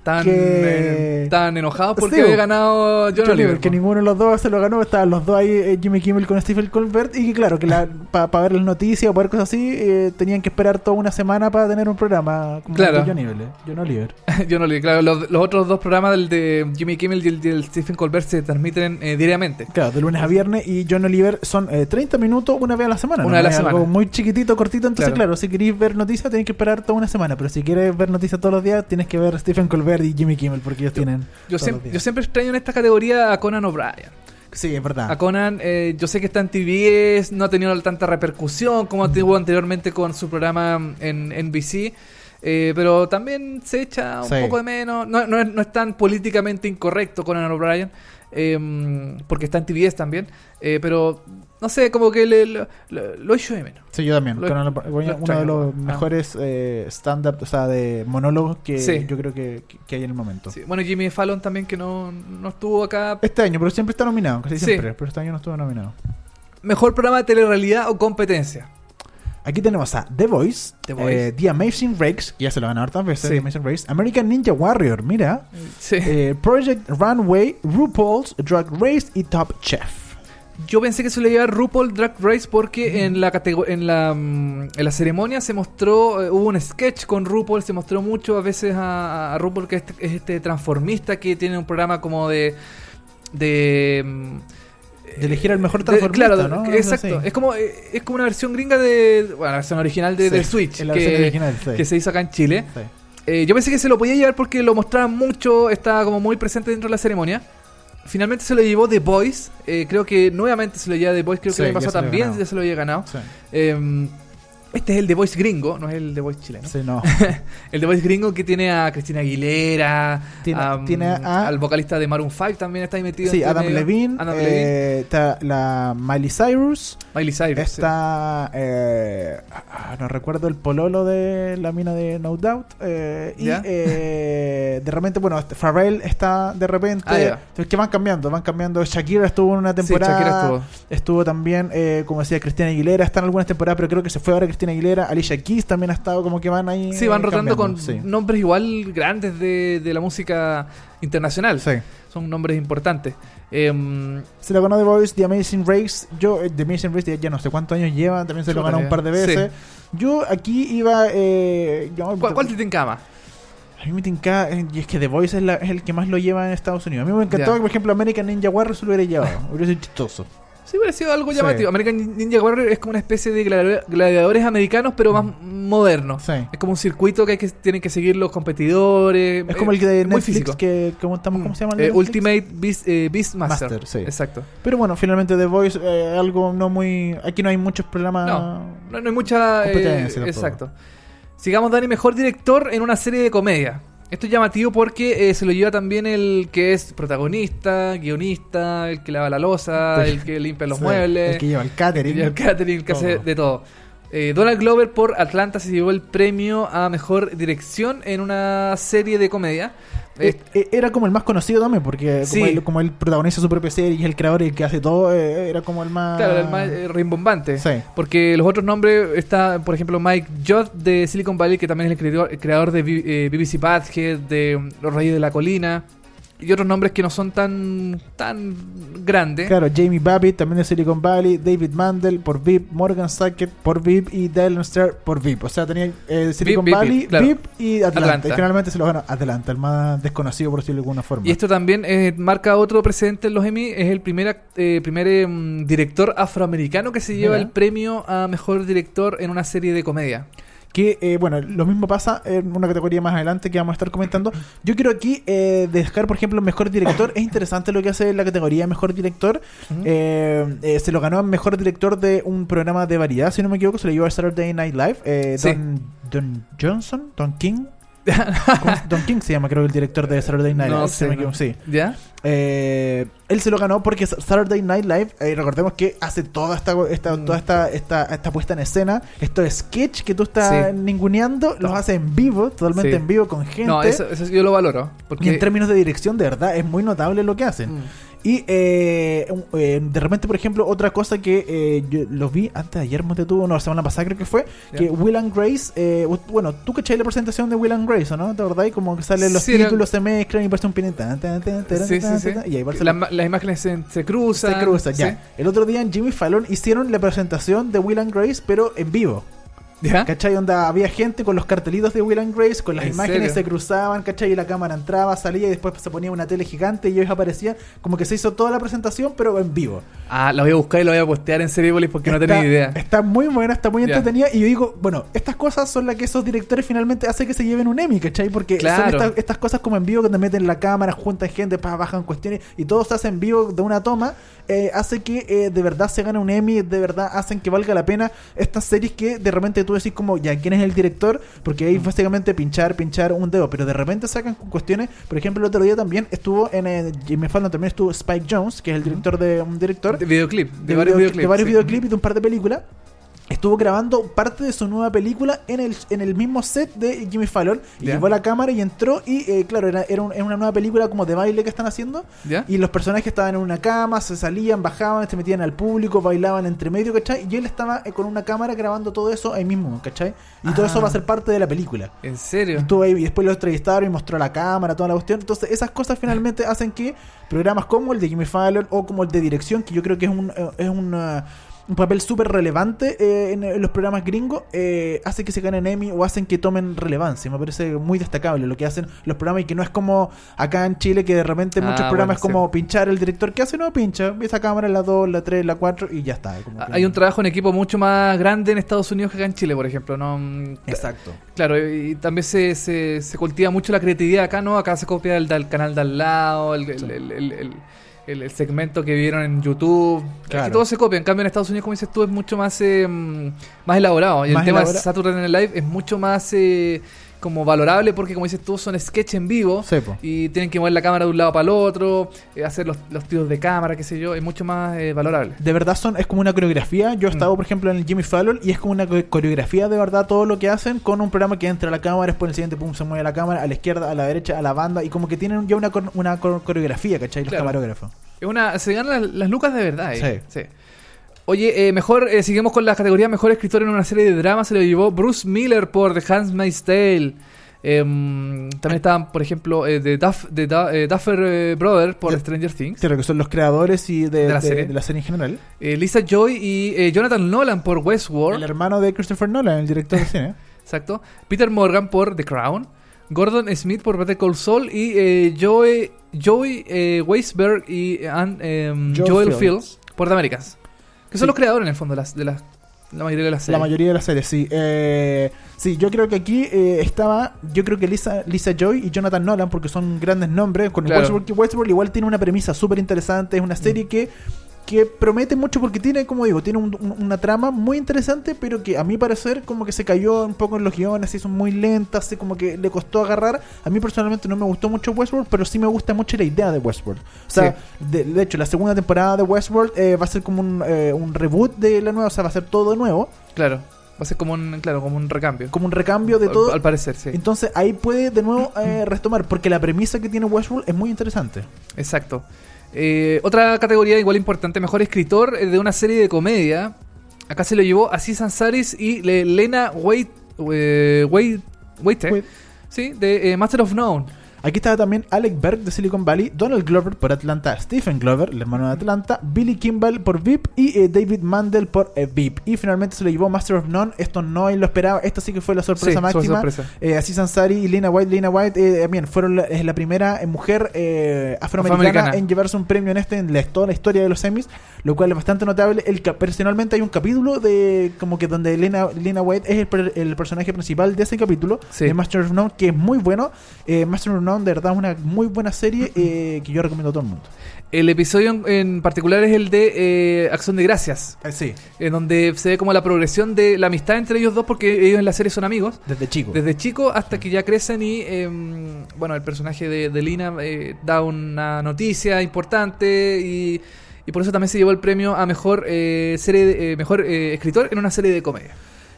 Tan, Que- eh, tan enojados porque Sí, había ganado John, John Oliver. Oliver, que ninguno de los dos se lo ganó, estaban los dos ahí, eh, Jimmy Kimmel con Stephen Colbert, y que claro, que para ver las noticias o para ver cosas así, eh, tenían que esperar toda una semana para tener un programa como Claro. John Oliver. John Oliver. John Oliver, claro. Los, los otros dos programas, el de Jimmy Kimmel y el del Stephen Colbert, se transmiten eh, diariamente. Claro, de lunes a viernes, y John Oliver son eh, 30 minutos una vez a la semana. Una vez a la semana. Algo muy chiquitito, cortito, entonces Claro. claro, si queréis ver noticias tenéis que esperar toda una semana, pero si quieres ver noticias todos los días, tienes que ver Stephen Colbert y Jimmy Kimmel, porque ellos tienen... Yo, días. yo siempre extraño en esta categoría a Conan O'Brien. Sí, es verdad. A Conan, eh, yo sé que está en TBS, no ha tenido tanta repercusión como tuvo anteriormente con su programa en NBC. eh, pero también se echa un Sí. poco de menos. No, no es, no es tan políticamente incorrecto Conan O'Brien, eh, porque está en TBS también. eh, pero no sé, como que le- lo, lo, lo echo de menos. Sí, yo también. Lo- uno de los Ah. mejores eh, stand-up, o sea, de monólogos que Sí. yo creo que, que- hay en el momento. Sí, Bueno, Jimmy Fallon también, que no, no estuvo acá. Este año, pero siempre está nominado, casi Sí. pero este año no estuvo nominado. Mejor programa de telerrealidad o competencia. Aquí tenemos a The Voice, The Voice. eh, The Amazing Race, que ya se lo ganó hartas veces, Sí. The Amazing Race, American Ninja Warrior, mira, Sí. eh, Project Runway, RuPaul's Drag Race y Top Chef. Yo pensé que se le iba a RuPaul Drag Race porque en la en la mm, en la ceremonia se mostró eh, hubo un sketch con RuPaul, se mostró mucho a veces a, a RuPaul que es este, es este transformista que tiene un programa como de de mm, De elegir al mejor de- transformista, claro, ¿no? exacto. Es como eh, es como una versión gringa de bueno, la versión original de, Sí, de Switch la que, versión original, sí. que se hizo acá en Chile. Sí. Eh, yo pensé que se lo podía llevar porque lo mostraban mucho, estaba como muy presente dentro de la ceremonia. Finalmente se lo llevó The Voice. eh, creo que nuevamente se lo lleva The Voice. Creo que el año pasado también ya se lo había ganado. Sí. Eh, este es el The Voice gringo, no es el The Voice chileno. Sí, no. El The Voice gringo que tiene a Cristina Aguilera, Tiene- a, tiene a- al vocalista de Maroon 5 también está ahí metido. Sí, Adam. Levine, Adam eh, Levine, está la Miley Cyrus, Miley Cyrus. sí. está, eh, ah, no recuerdo el pololo de la mina de No Doubt, eh, y ¿Ya? eh, de repente, bueno, este Pharrell está de repente, Ah, ya. es que van cambiando, van cambiando, Shakira estuvo en una Sí, temporada, Shakira estuvo. estuvo también, eh, como decía, Cristina Aguilera, está en algunas temporadas, pero creo que se fue ahora Cristina Aguilera, Alicia Keys también ha estado como que van ahí. Sí, van eh, rotando con sí. nombres igual grandes de, de la música internacional. Sí. Son nombres importantes. Em, Se lo ganó The Voice, The Amazing Race. Yo, eh, The Amazing Race, ya, ya no sé cuántos años lleva, también se lo ganó un par de veces. Yo aquí iba. Eh, yo- ¿cuál, ¿Cuál te tincaba? A mí me tinca, eh, y es que The Voice es, la- es el que más lo lleva en Estados Unidos. A mí me encantó Ya. que, por ejemplo, American Ninja Warrior se lo hubiera llevado. Hubiera sido chistoso. Sí, hubiera sido algo Sí. llamativo. American Ninja Warrior es como una especie de gladiador- gladiadores americanos, pero más modernos. Sí. Es como un circuito que, hay que tienen que seguir los competidores. Es como el de Netflix físico. que ¿cómo, estamos, ¿cómo se llama? el Eh? Ultimate Beast, eh, Beastmaster. Master, sí. Exacto. Pero bueno, finalmente The Voice, eh, algo no muy. Aquí no hay muchos programas. No, no, no hay mucha. eh, exacto. Sigamos, Dani, mejor director en una serie de comedia. Esto es llamativo porque eh, se lo lleva también el que es protagonista, guionista, el que lava la losa, el que limpia los Sí, muebles, El que lleva el el catering. que lleva el catering, el que hace de todo. Eh, Donald Glover por Atlanta se llevó el premio a mejor dirección en una serie de comedia. Eh, era como el más conocido también, porque Sí. como, él, como él protagoniza su propia serie y es el creador y el que hace todo, eh, era como el más. Claro, el más eh, rimbombante. Sí. Porque los otros nombres está, por ejemplo, Mike Judd de Silicon Valley, que también es el creador, el creador de B- eh, BBC Badhead, de mm, Los Reyes de la Colina. Y otros nombres que no son tan tan grandes. Claro, Jamie Babbitt, también de Silicon Valley, David Mandel por VIP, Morgan Sackett por VIP y Dylan Starr por VIP. O sea, tenía eh, Silicon Valley, VIP, claro. Y Atlanta. Atlanta. Y finalmente se lo ganó Atlanta, el más desconocido por decirlo de alguna forma. Y esto también eh, marca otro precedente en los Emmy. Es el primer, eh, primer mm, director afroamericano que se lleva Mira. el premio a mejor director en una serie de comedia. Que, eh, bueno, lo mismo pasa en una categoría más adelante que vamos a estar comentando. Yo quiero aquí eh, destacar, por ejemplo, mejor director. Es interesante lo que hace la categoría mejor director. Eh, eh, se lo ganó a mejor director de un programa de variedad, si no me equivoco. Se lo llevó a Saturday Night Live. eh, Sí. Don, Don Johnson, Don King. ¿Cómo se- Don King se llama, creo, el director de Saturday Night Live. no equivoco, sí. ¿Ya? Eh, él se lo ganó porque Saturday Night Live, eh, recordemos que hace toda esta, esta- Mm. toda esta, esta, esta puesta en escena, estos sketch que tú estás Sí. ninguneando, los hace en vivo, totalmente Sí. en vivo con gente. No, eso, eso yo lo valoro. y Porque en términos de dirección, de verdad, es muy notable lo que hacen. Mm. Y eh, eh, de repente, por ejemplo, otra cosa que eh, yo lo vi antes de ayer, me detuvo, no, la semana pasada creo que fue, que Will and Grace, eh, bueno, tú cachai la presentación de Will and Grace, ¿o no? ¿Te acordás? Como que salen los Sí, títulos, se mezclan y parece un Sí, sí, sí. y ahí La- las imágenes se, se cruzan. se cruzan, ya. El otro día en Jimmy Fallon hicieron la presentación de Will and Grace, pero en vivo. ¿Ya? ¿Cachai? Onda, había gente con los cartelitos de Will and Grace, con las ¿En imágenes serio? se cruzaban, ¿cachai? Y la cámara entraba, salía y después se ponía una tele gigante y ellos aparecían. Como que se hizo toda la presentación, pero en vivo. Ah, la voy a buscar y la voy a postear en Seriepolis porque no tenía idea. Está muy buena, está muy entretenida. Y yo digo, bueno, estas cosas son las que esos directores finalmente hacen que se lleven un Emmy, ¿cachai? Porque Claro. son estas, estas cosas como en vivo que te meten la cámara, juntan gente, pa, bajan cuestiones y todo se hace en vivo de una toma. eh, hace que eh, de verdad se gane un Emmy, de verdad hacen que valga la pena estas series que de repente tú decís como, ya, ¿quién es el director? Porque Mm. ahí básicamente pinchar, pinchar un dedo, pero de repente sacan cuestiones, por ejemplo, el otro día también estuvo en eh, Jimmy Fallon, también estuvo Spike Jones, que es el director de un director De videoclip. De, de, varios video- videoclips. de varios sí. videoclips y de un par de películas. Estuvo grabando parte de su nueva película en el, en el mismo set de Jimmy Fallon. Y llevó la cámara y entró. Y eh, claro, era, era, un- era una nueva película como de baile que están haciendo. ¿Ya? Y los personajes estaban en una cama, se salían, bajaban, se metían al público, bailaban entre medio, ¿cachai? Y él estaba eh, con una cámara grabando todo eso ahí mismo, ¿cachai? Y todo Ah. eso va a ser parte de la película. ¿En serio? estuvo ahí y después lo entrevistaron y mostró la cámara, toda la cuestión. Entonces, esas cosas finalmente hacen que programas como el de Jimmy Fallon o como el de dirección, que yo creo que es un, eh, es un, eh, un papel súper relevante eh, en, en los programas gringos, eh, hace que se ganen Emmy o hacen que tomen relevancia. Me parece muy destacable lo que hacen los programas y que no es como acá en Chile que de repente Ah, muchos programas bueno, es como pinchar el director que hace, no pincha, esa cámara la 2, la 3, la 4 y ya está. como que- Hay un trabajo en equipo mucho más grande en Estados Unidos que acá en Chile, por ejemplo. ¿no? Exacto. Claro, y también se, se, se cultiva mucho la creatividad acá, ¿no? Acá se copia el del canal de al lado, el, el, el- el- el- el- segmento que vieron en YouTube. Claro. Aquí todo se copia. En cambio, en Estados Unidos, como dices tú, es mucho más, eh, más elaborado. Y el tema de elaborado. Saturday Night Live es mucho más eh, como valorable porque, como dices tú, son sketch en vivo. Sí. Y tienen que mover la cámara de un lado para el otro, eh, hacer los, los tiros de cámara, qué sé yo. Es mucho más eh, valorable. de verdad son es como una coreografía. Yo he Mm. estado, por ejemplo, en el Jimmy Fallon y es como una co- coreografía de verdad todo lo que hacen con un programa que entra a la cámara, después en el siguiente pum se mueve la cámara a la izquierda, a la derecha, a la banda y como que tienen ya una, una cor- coreografía, ¿cachai? Los Claro. camarógrafos. Es una, se ganan las, las lucas de verdad. eh. Sí. Sí. Oye, eh, mejor, eh, seguimos con la categoría Mejor Escritor en una serie de drama. Se lo llevó Bruce Miller por The Handmaid's Tale. Em, también estaban, por ejemplo, eh, de, Duff, de eh, Duffer eh, Brother por. Stranger Things. Claro, que son los creadores y de, De la de- serie. de la serie en general. Eh, Lisa Joy y eh, Jonathan Nolan por El Westworld. hermano de Christopher Nolan, el director de cine. Exacto. Peter Morgan por The Crown. Gordon Smith por Better Call Saul. Y eh, Joey, Joey eh, Weisberg y em, Joel Joel Fields. Fields por The Americans. Que son Sí. los creadores en el fondo de las, de las, la mayoría de las La series. mayoría de las series, sí. Eh, sí, yo creo que aquí eh, estaba, yo creo que Lisa, Lisa Joy y Jonathan Nolan, porque son grandes nombres, con Claro. Westworld, Westworld igual tiene una premisa súper interesante, es una serie que, que promete mucho porque tiene, como digo, tiene un- un- una trama muy interesante, pero que a mi parecer como que se cayó un poco en los guiones, y son muy lentas, así como que le costó agarrar. A mí personalmente no me gustó mucho Westworld, pero sí me gusta mucho la idea de Westworld. O sea, de, de hecho, la segunda temporada de Westworld eh, va a ser como un, eh, un reboot de la nueva, o sea, va a ser todo de nuevo Claro. Va a ser como un, claro, como un recambio. como un recambio de Al- todo. Al, parecer, sí. Entonces ahí puede de nuevo eh, retomar, porque la premisa que tiene Westworld es muy interesante. Exacto. Eh, otra categoría igual importante, mejor escritor eh, de una serie de comedia. Acá se lo llevó Aziz Ansari's y Le- Lena Wait, eh, Wait, Waiter, Wait. sí, de eh, Master of None. Aquí estaba también Alec Berg de Silicon Valley, Donald Glover por Atlanta, Stephen Glover, el hermano de Atlanta, Billy Kimball por VIP y eh, David Mandel por eh, VIP. Y finalmente se lo llevó Master of None. Esto no lo esperaba. Esto sí que fue la sorpresa Sí, máxima. sorpresa. Eh, Aziz Ansari y Lena White. Lena White eh, también fueron la, es la primera eh, mujer eh, afroamericana, Afroamericana. en llevarse un premio en este en la, toda la historia de los Emmys, lo cual es bastante notable. El, personalmente hay un capítulo de como que donde Lena, Lena White es el, el personaje principal de ese capítulo Sí. de Master of None, que es muy bueno. Eh, Master of None, de verdad, es una muy buena serie eh, que yo recomiendo a todo el mundo. El episodio en, en particular es el de eh, Acción de Gracias, Eh, sí, en donde se ve como la progresión de la amistad entre ellos dos, porque ellos en la serie son amigos. desde chico. Desde chico hasta que ya crecen y, em, bueno, el personaje de, de Lina eh, da una noticia importante y, y por eso también se llevó el premio a mejor eh, serie, de- eh, mejor eh, escritor en una serie de comedia.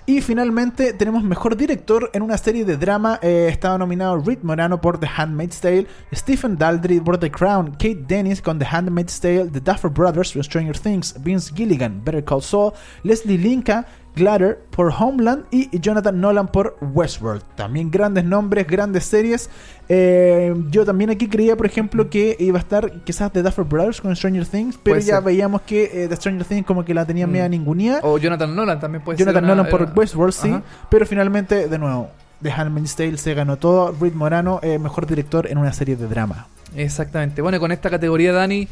Y finalmente tenemos mejor director en una serie de drama. Eh, estaba nominado Reed Morano por The Handmaid's Tale, Stephen Daldry por The Crown, Kate Dennis con The Handmaid's Tale, The Duffer Brothers por Stranger Things, Vince Gilligan, Better Call Saul, Leslie Linka, Glatter por Homeland y Jonathan Nolan por Westworld. También grandes nombres, grandes series. Eh, yo también aquí creía, por ejemplo, que iba a estar quizás The Duffer Brothers con Stranger Things, pero Puede ya ser. veíamos que eh, The Stranger Things como que la tenía Mm. media ningunía. O Jonathan Nolan también puede Jonathan ser. una- Nolan por era- Westworld, sí. Ajá. Pero finalmente, de nuevo, The Handmaid's Tale se ganó todo. Reed Morano, eh, mejor director en una serie de drama. Exactamente. Bueno, con esta categoría, Dani,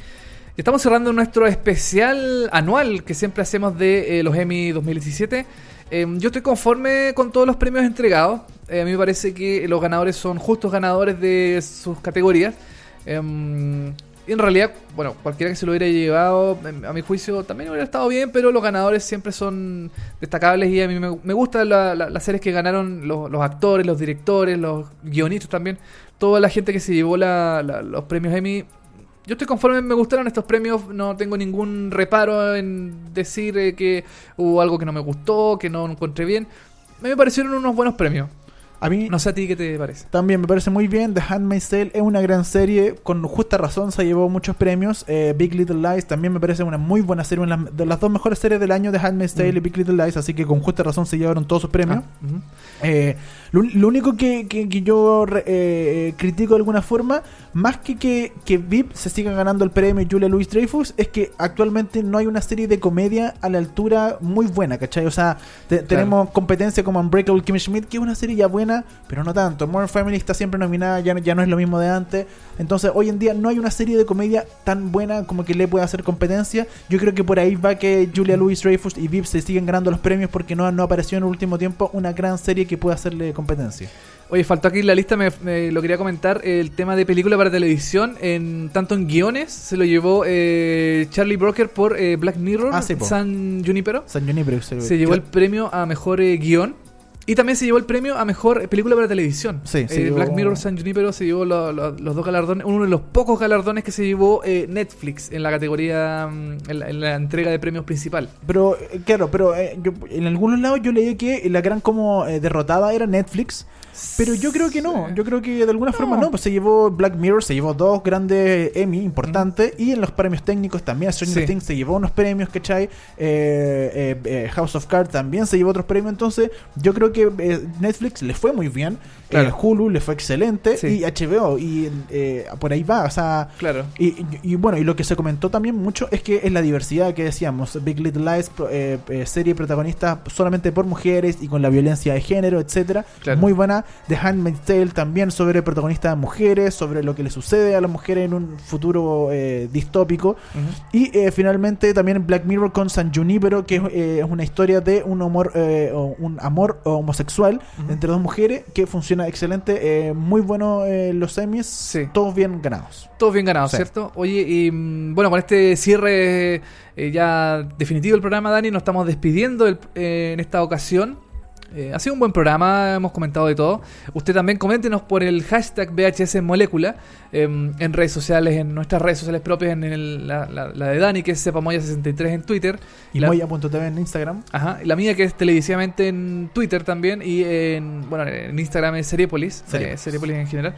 estamos cerrando nuestro especial anual que siempre hacemos de eh, los Emmy 2017. Eh, yo estoy conforme con todos los premios entregados. Eh, a mí me parece que los ganadores son justos ganadores de sus categorías. Em, y en realidad, bueno, cualquiera que se lo hubiera llevado, em, a mi juicio, también hubiera estado bien, pero los ganadores siempre son destacables y a mí me, me gustan la- la- las series que ganaron los, actores, los directores, los guionistas también, toda la gente que se llevó los premios Emmy. Yo estoy conforme, me gustaron estos premios, no tengo ningún reparo en decir eh, que hubo algo que no me gustó, que no encontré bien. Me parecieron unos buenos premios. A mí No sé a ti qué te parece. también me parece muy bien. The Handmaid's Tale es una gran serie. Con justa razón se llevó muchos premios. Eh, Big Little Lies también me parece una muy buena serie. Una de las dos mejores series del año, The Handmaid's Tale Mm. y Big Little Lies. Así que con justa razón se llevaron todos sus premios. Ah. Eh, lo, lo único que, que- que yo re- eh, critico de alguna forma, más que que, que VIP se siga ganando el premio Julia Louis Dreyfus, es que actualmente no hay una serie de comedia a la altura muy buena, ¿cachai? O sea, te- tenemos competencia como Unbreakable Kimmy Schmidt, que es una serie ya buena, pero no tanto. Modern Family está siempre nominada, ya, no- ya no es lo mismo de antes. Entonces, hoy en día no hay una serie de comedia tan buena como que le pueda hacer competencia. Yo creo que por ahí va que Julia Louis Dreyfus y VIP se siguen ganando los premios porque no, no apareció en el último tiempo una gran serie que pueda hacerle competencia. Oye, faltó aquí en la lista, me, me lo quería comentar, el tema de película para televisión, en tanto en guiones, se lo llevó eh, Charlie Broker por eh, Black Mirror, Ah, sí. San Junipero. San Junipero, se, Se llevó el premio a mejor eh, guion. Y también se llevó el premio a mejor película para televisión. Sí, se llevó- Black Mirror San Junipero se llevó lo- lo- los dos galardones, uno de los pocos galardones que se llevó Netflix en la categoría, mm, en la, en la entrega de premios principal. Pero, claro, pero yo- en algunos lados yo leí que la gran como derrotada era Netflix. Pero yo creo que no, yo creo que de alguna forma no, pues se llevó Black Mirror, se llevó dos grandes Emmy importantes y en los premios técnicos también Stranger Sí. Things se llevó unos premios, ¿cachai? Eh, eh, eh, House of Cards también se llevó otros premios, entonces yo creo que eh, Netflix le fue muy bien, Claro. eh, Hulu le fue excelente Sí. y HBO y eh, por ahí va, o sea... Claro. Y, y- y bueno, y lo que se comentó también mucho es que es la diversidad que decíamos. Big Little Lies, eh, serie protagonista solamente por mujeres y con la violencia de género, etcétera Claro. Muy buena. The Handmaid's Tale también sobre protagonistas mujeres, sobre lo que le sucede a las mujeres en un futuro distópico. Ujú. Y eh, finalmente también Black Mirror con San Junipero, que es, una historia de un amor, o un amor homosexual entre dos mujeres que funciona excelente. eh, muy bueno eh, los semis, Sí. todos bien ganados. Todos bien ganados, Sí. ¿cierto? Oye, y mm, bueno, con este cierre eh, ya definitivo del programa, Dani, nos estamos despidiendo del- eh, en esta ocasión. Eh, ha sido un buen programa, hemos comentado de todo. Usted también coméntenos por el hashtag VHS Molécula eh, en redes sociales, en nuestras redes sociales propias, en el- la, la- la de Dani, que es Sepamoya63 en Twitter. Y la- Moya.tv en Instagram. Ajá, la mía que es televisivamente en Twitter también y en bueno en Instagram es Seriepolis, Serie- eh, Seriepolis en general.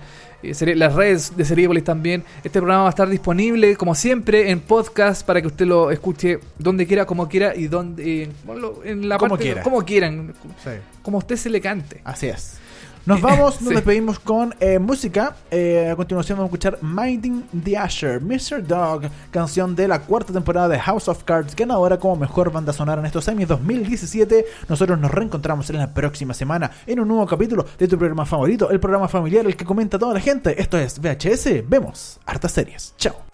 Las redes de Seriepolis también. Este programa va a estar disponible como siempre en podcast para que usted lo escuche donde quiera, como quiera y donde eh, en la Como parte quiera. como quieran, Sí. como usted se le cante. Así es. Nos vamos, nos Sí. despedimos con eh, música. Eh, a continuación vamos a escuchar Minding the Asher, Mr. Dog, canción de la cuarta temporada de House of Cards, ganadora como mejor banda sonora en estos años 2017. Nosotros nos reencontramos en la próxima semana en un nuevo capítulo de tu programa favorito, el programa familiar, el que comenta toda la gente. Esto es VHS, vemos hartas series. Chao.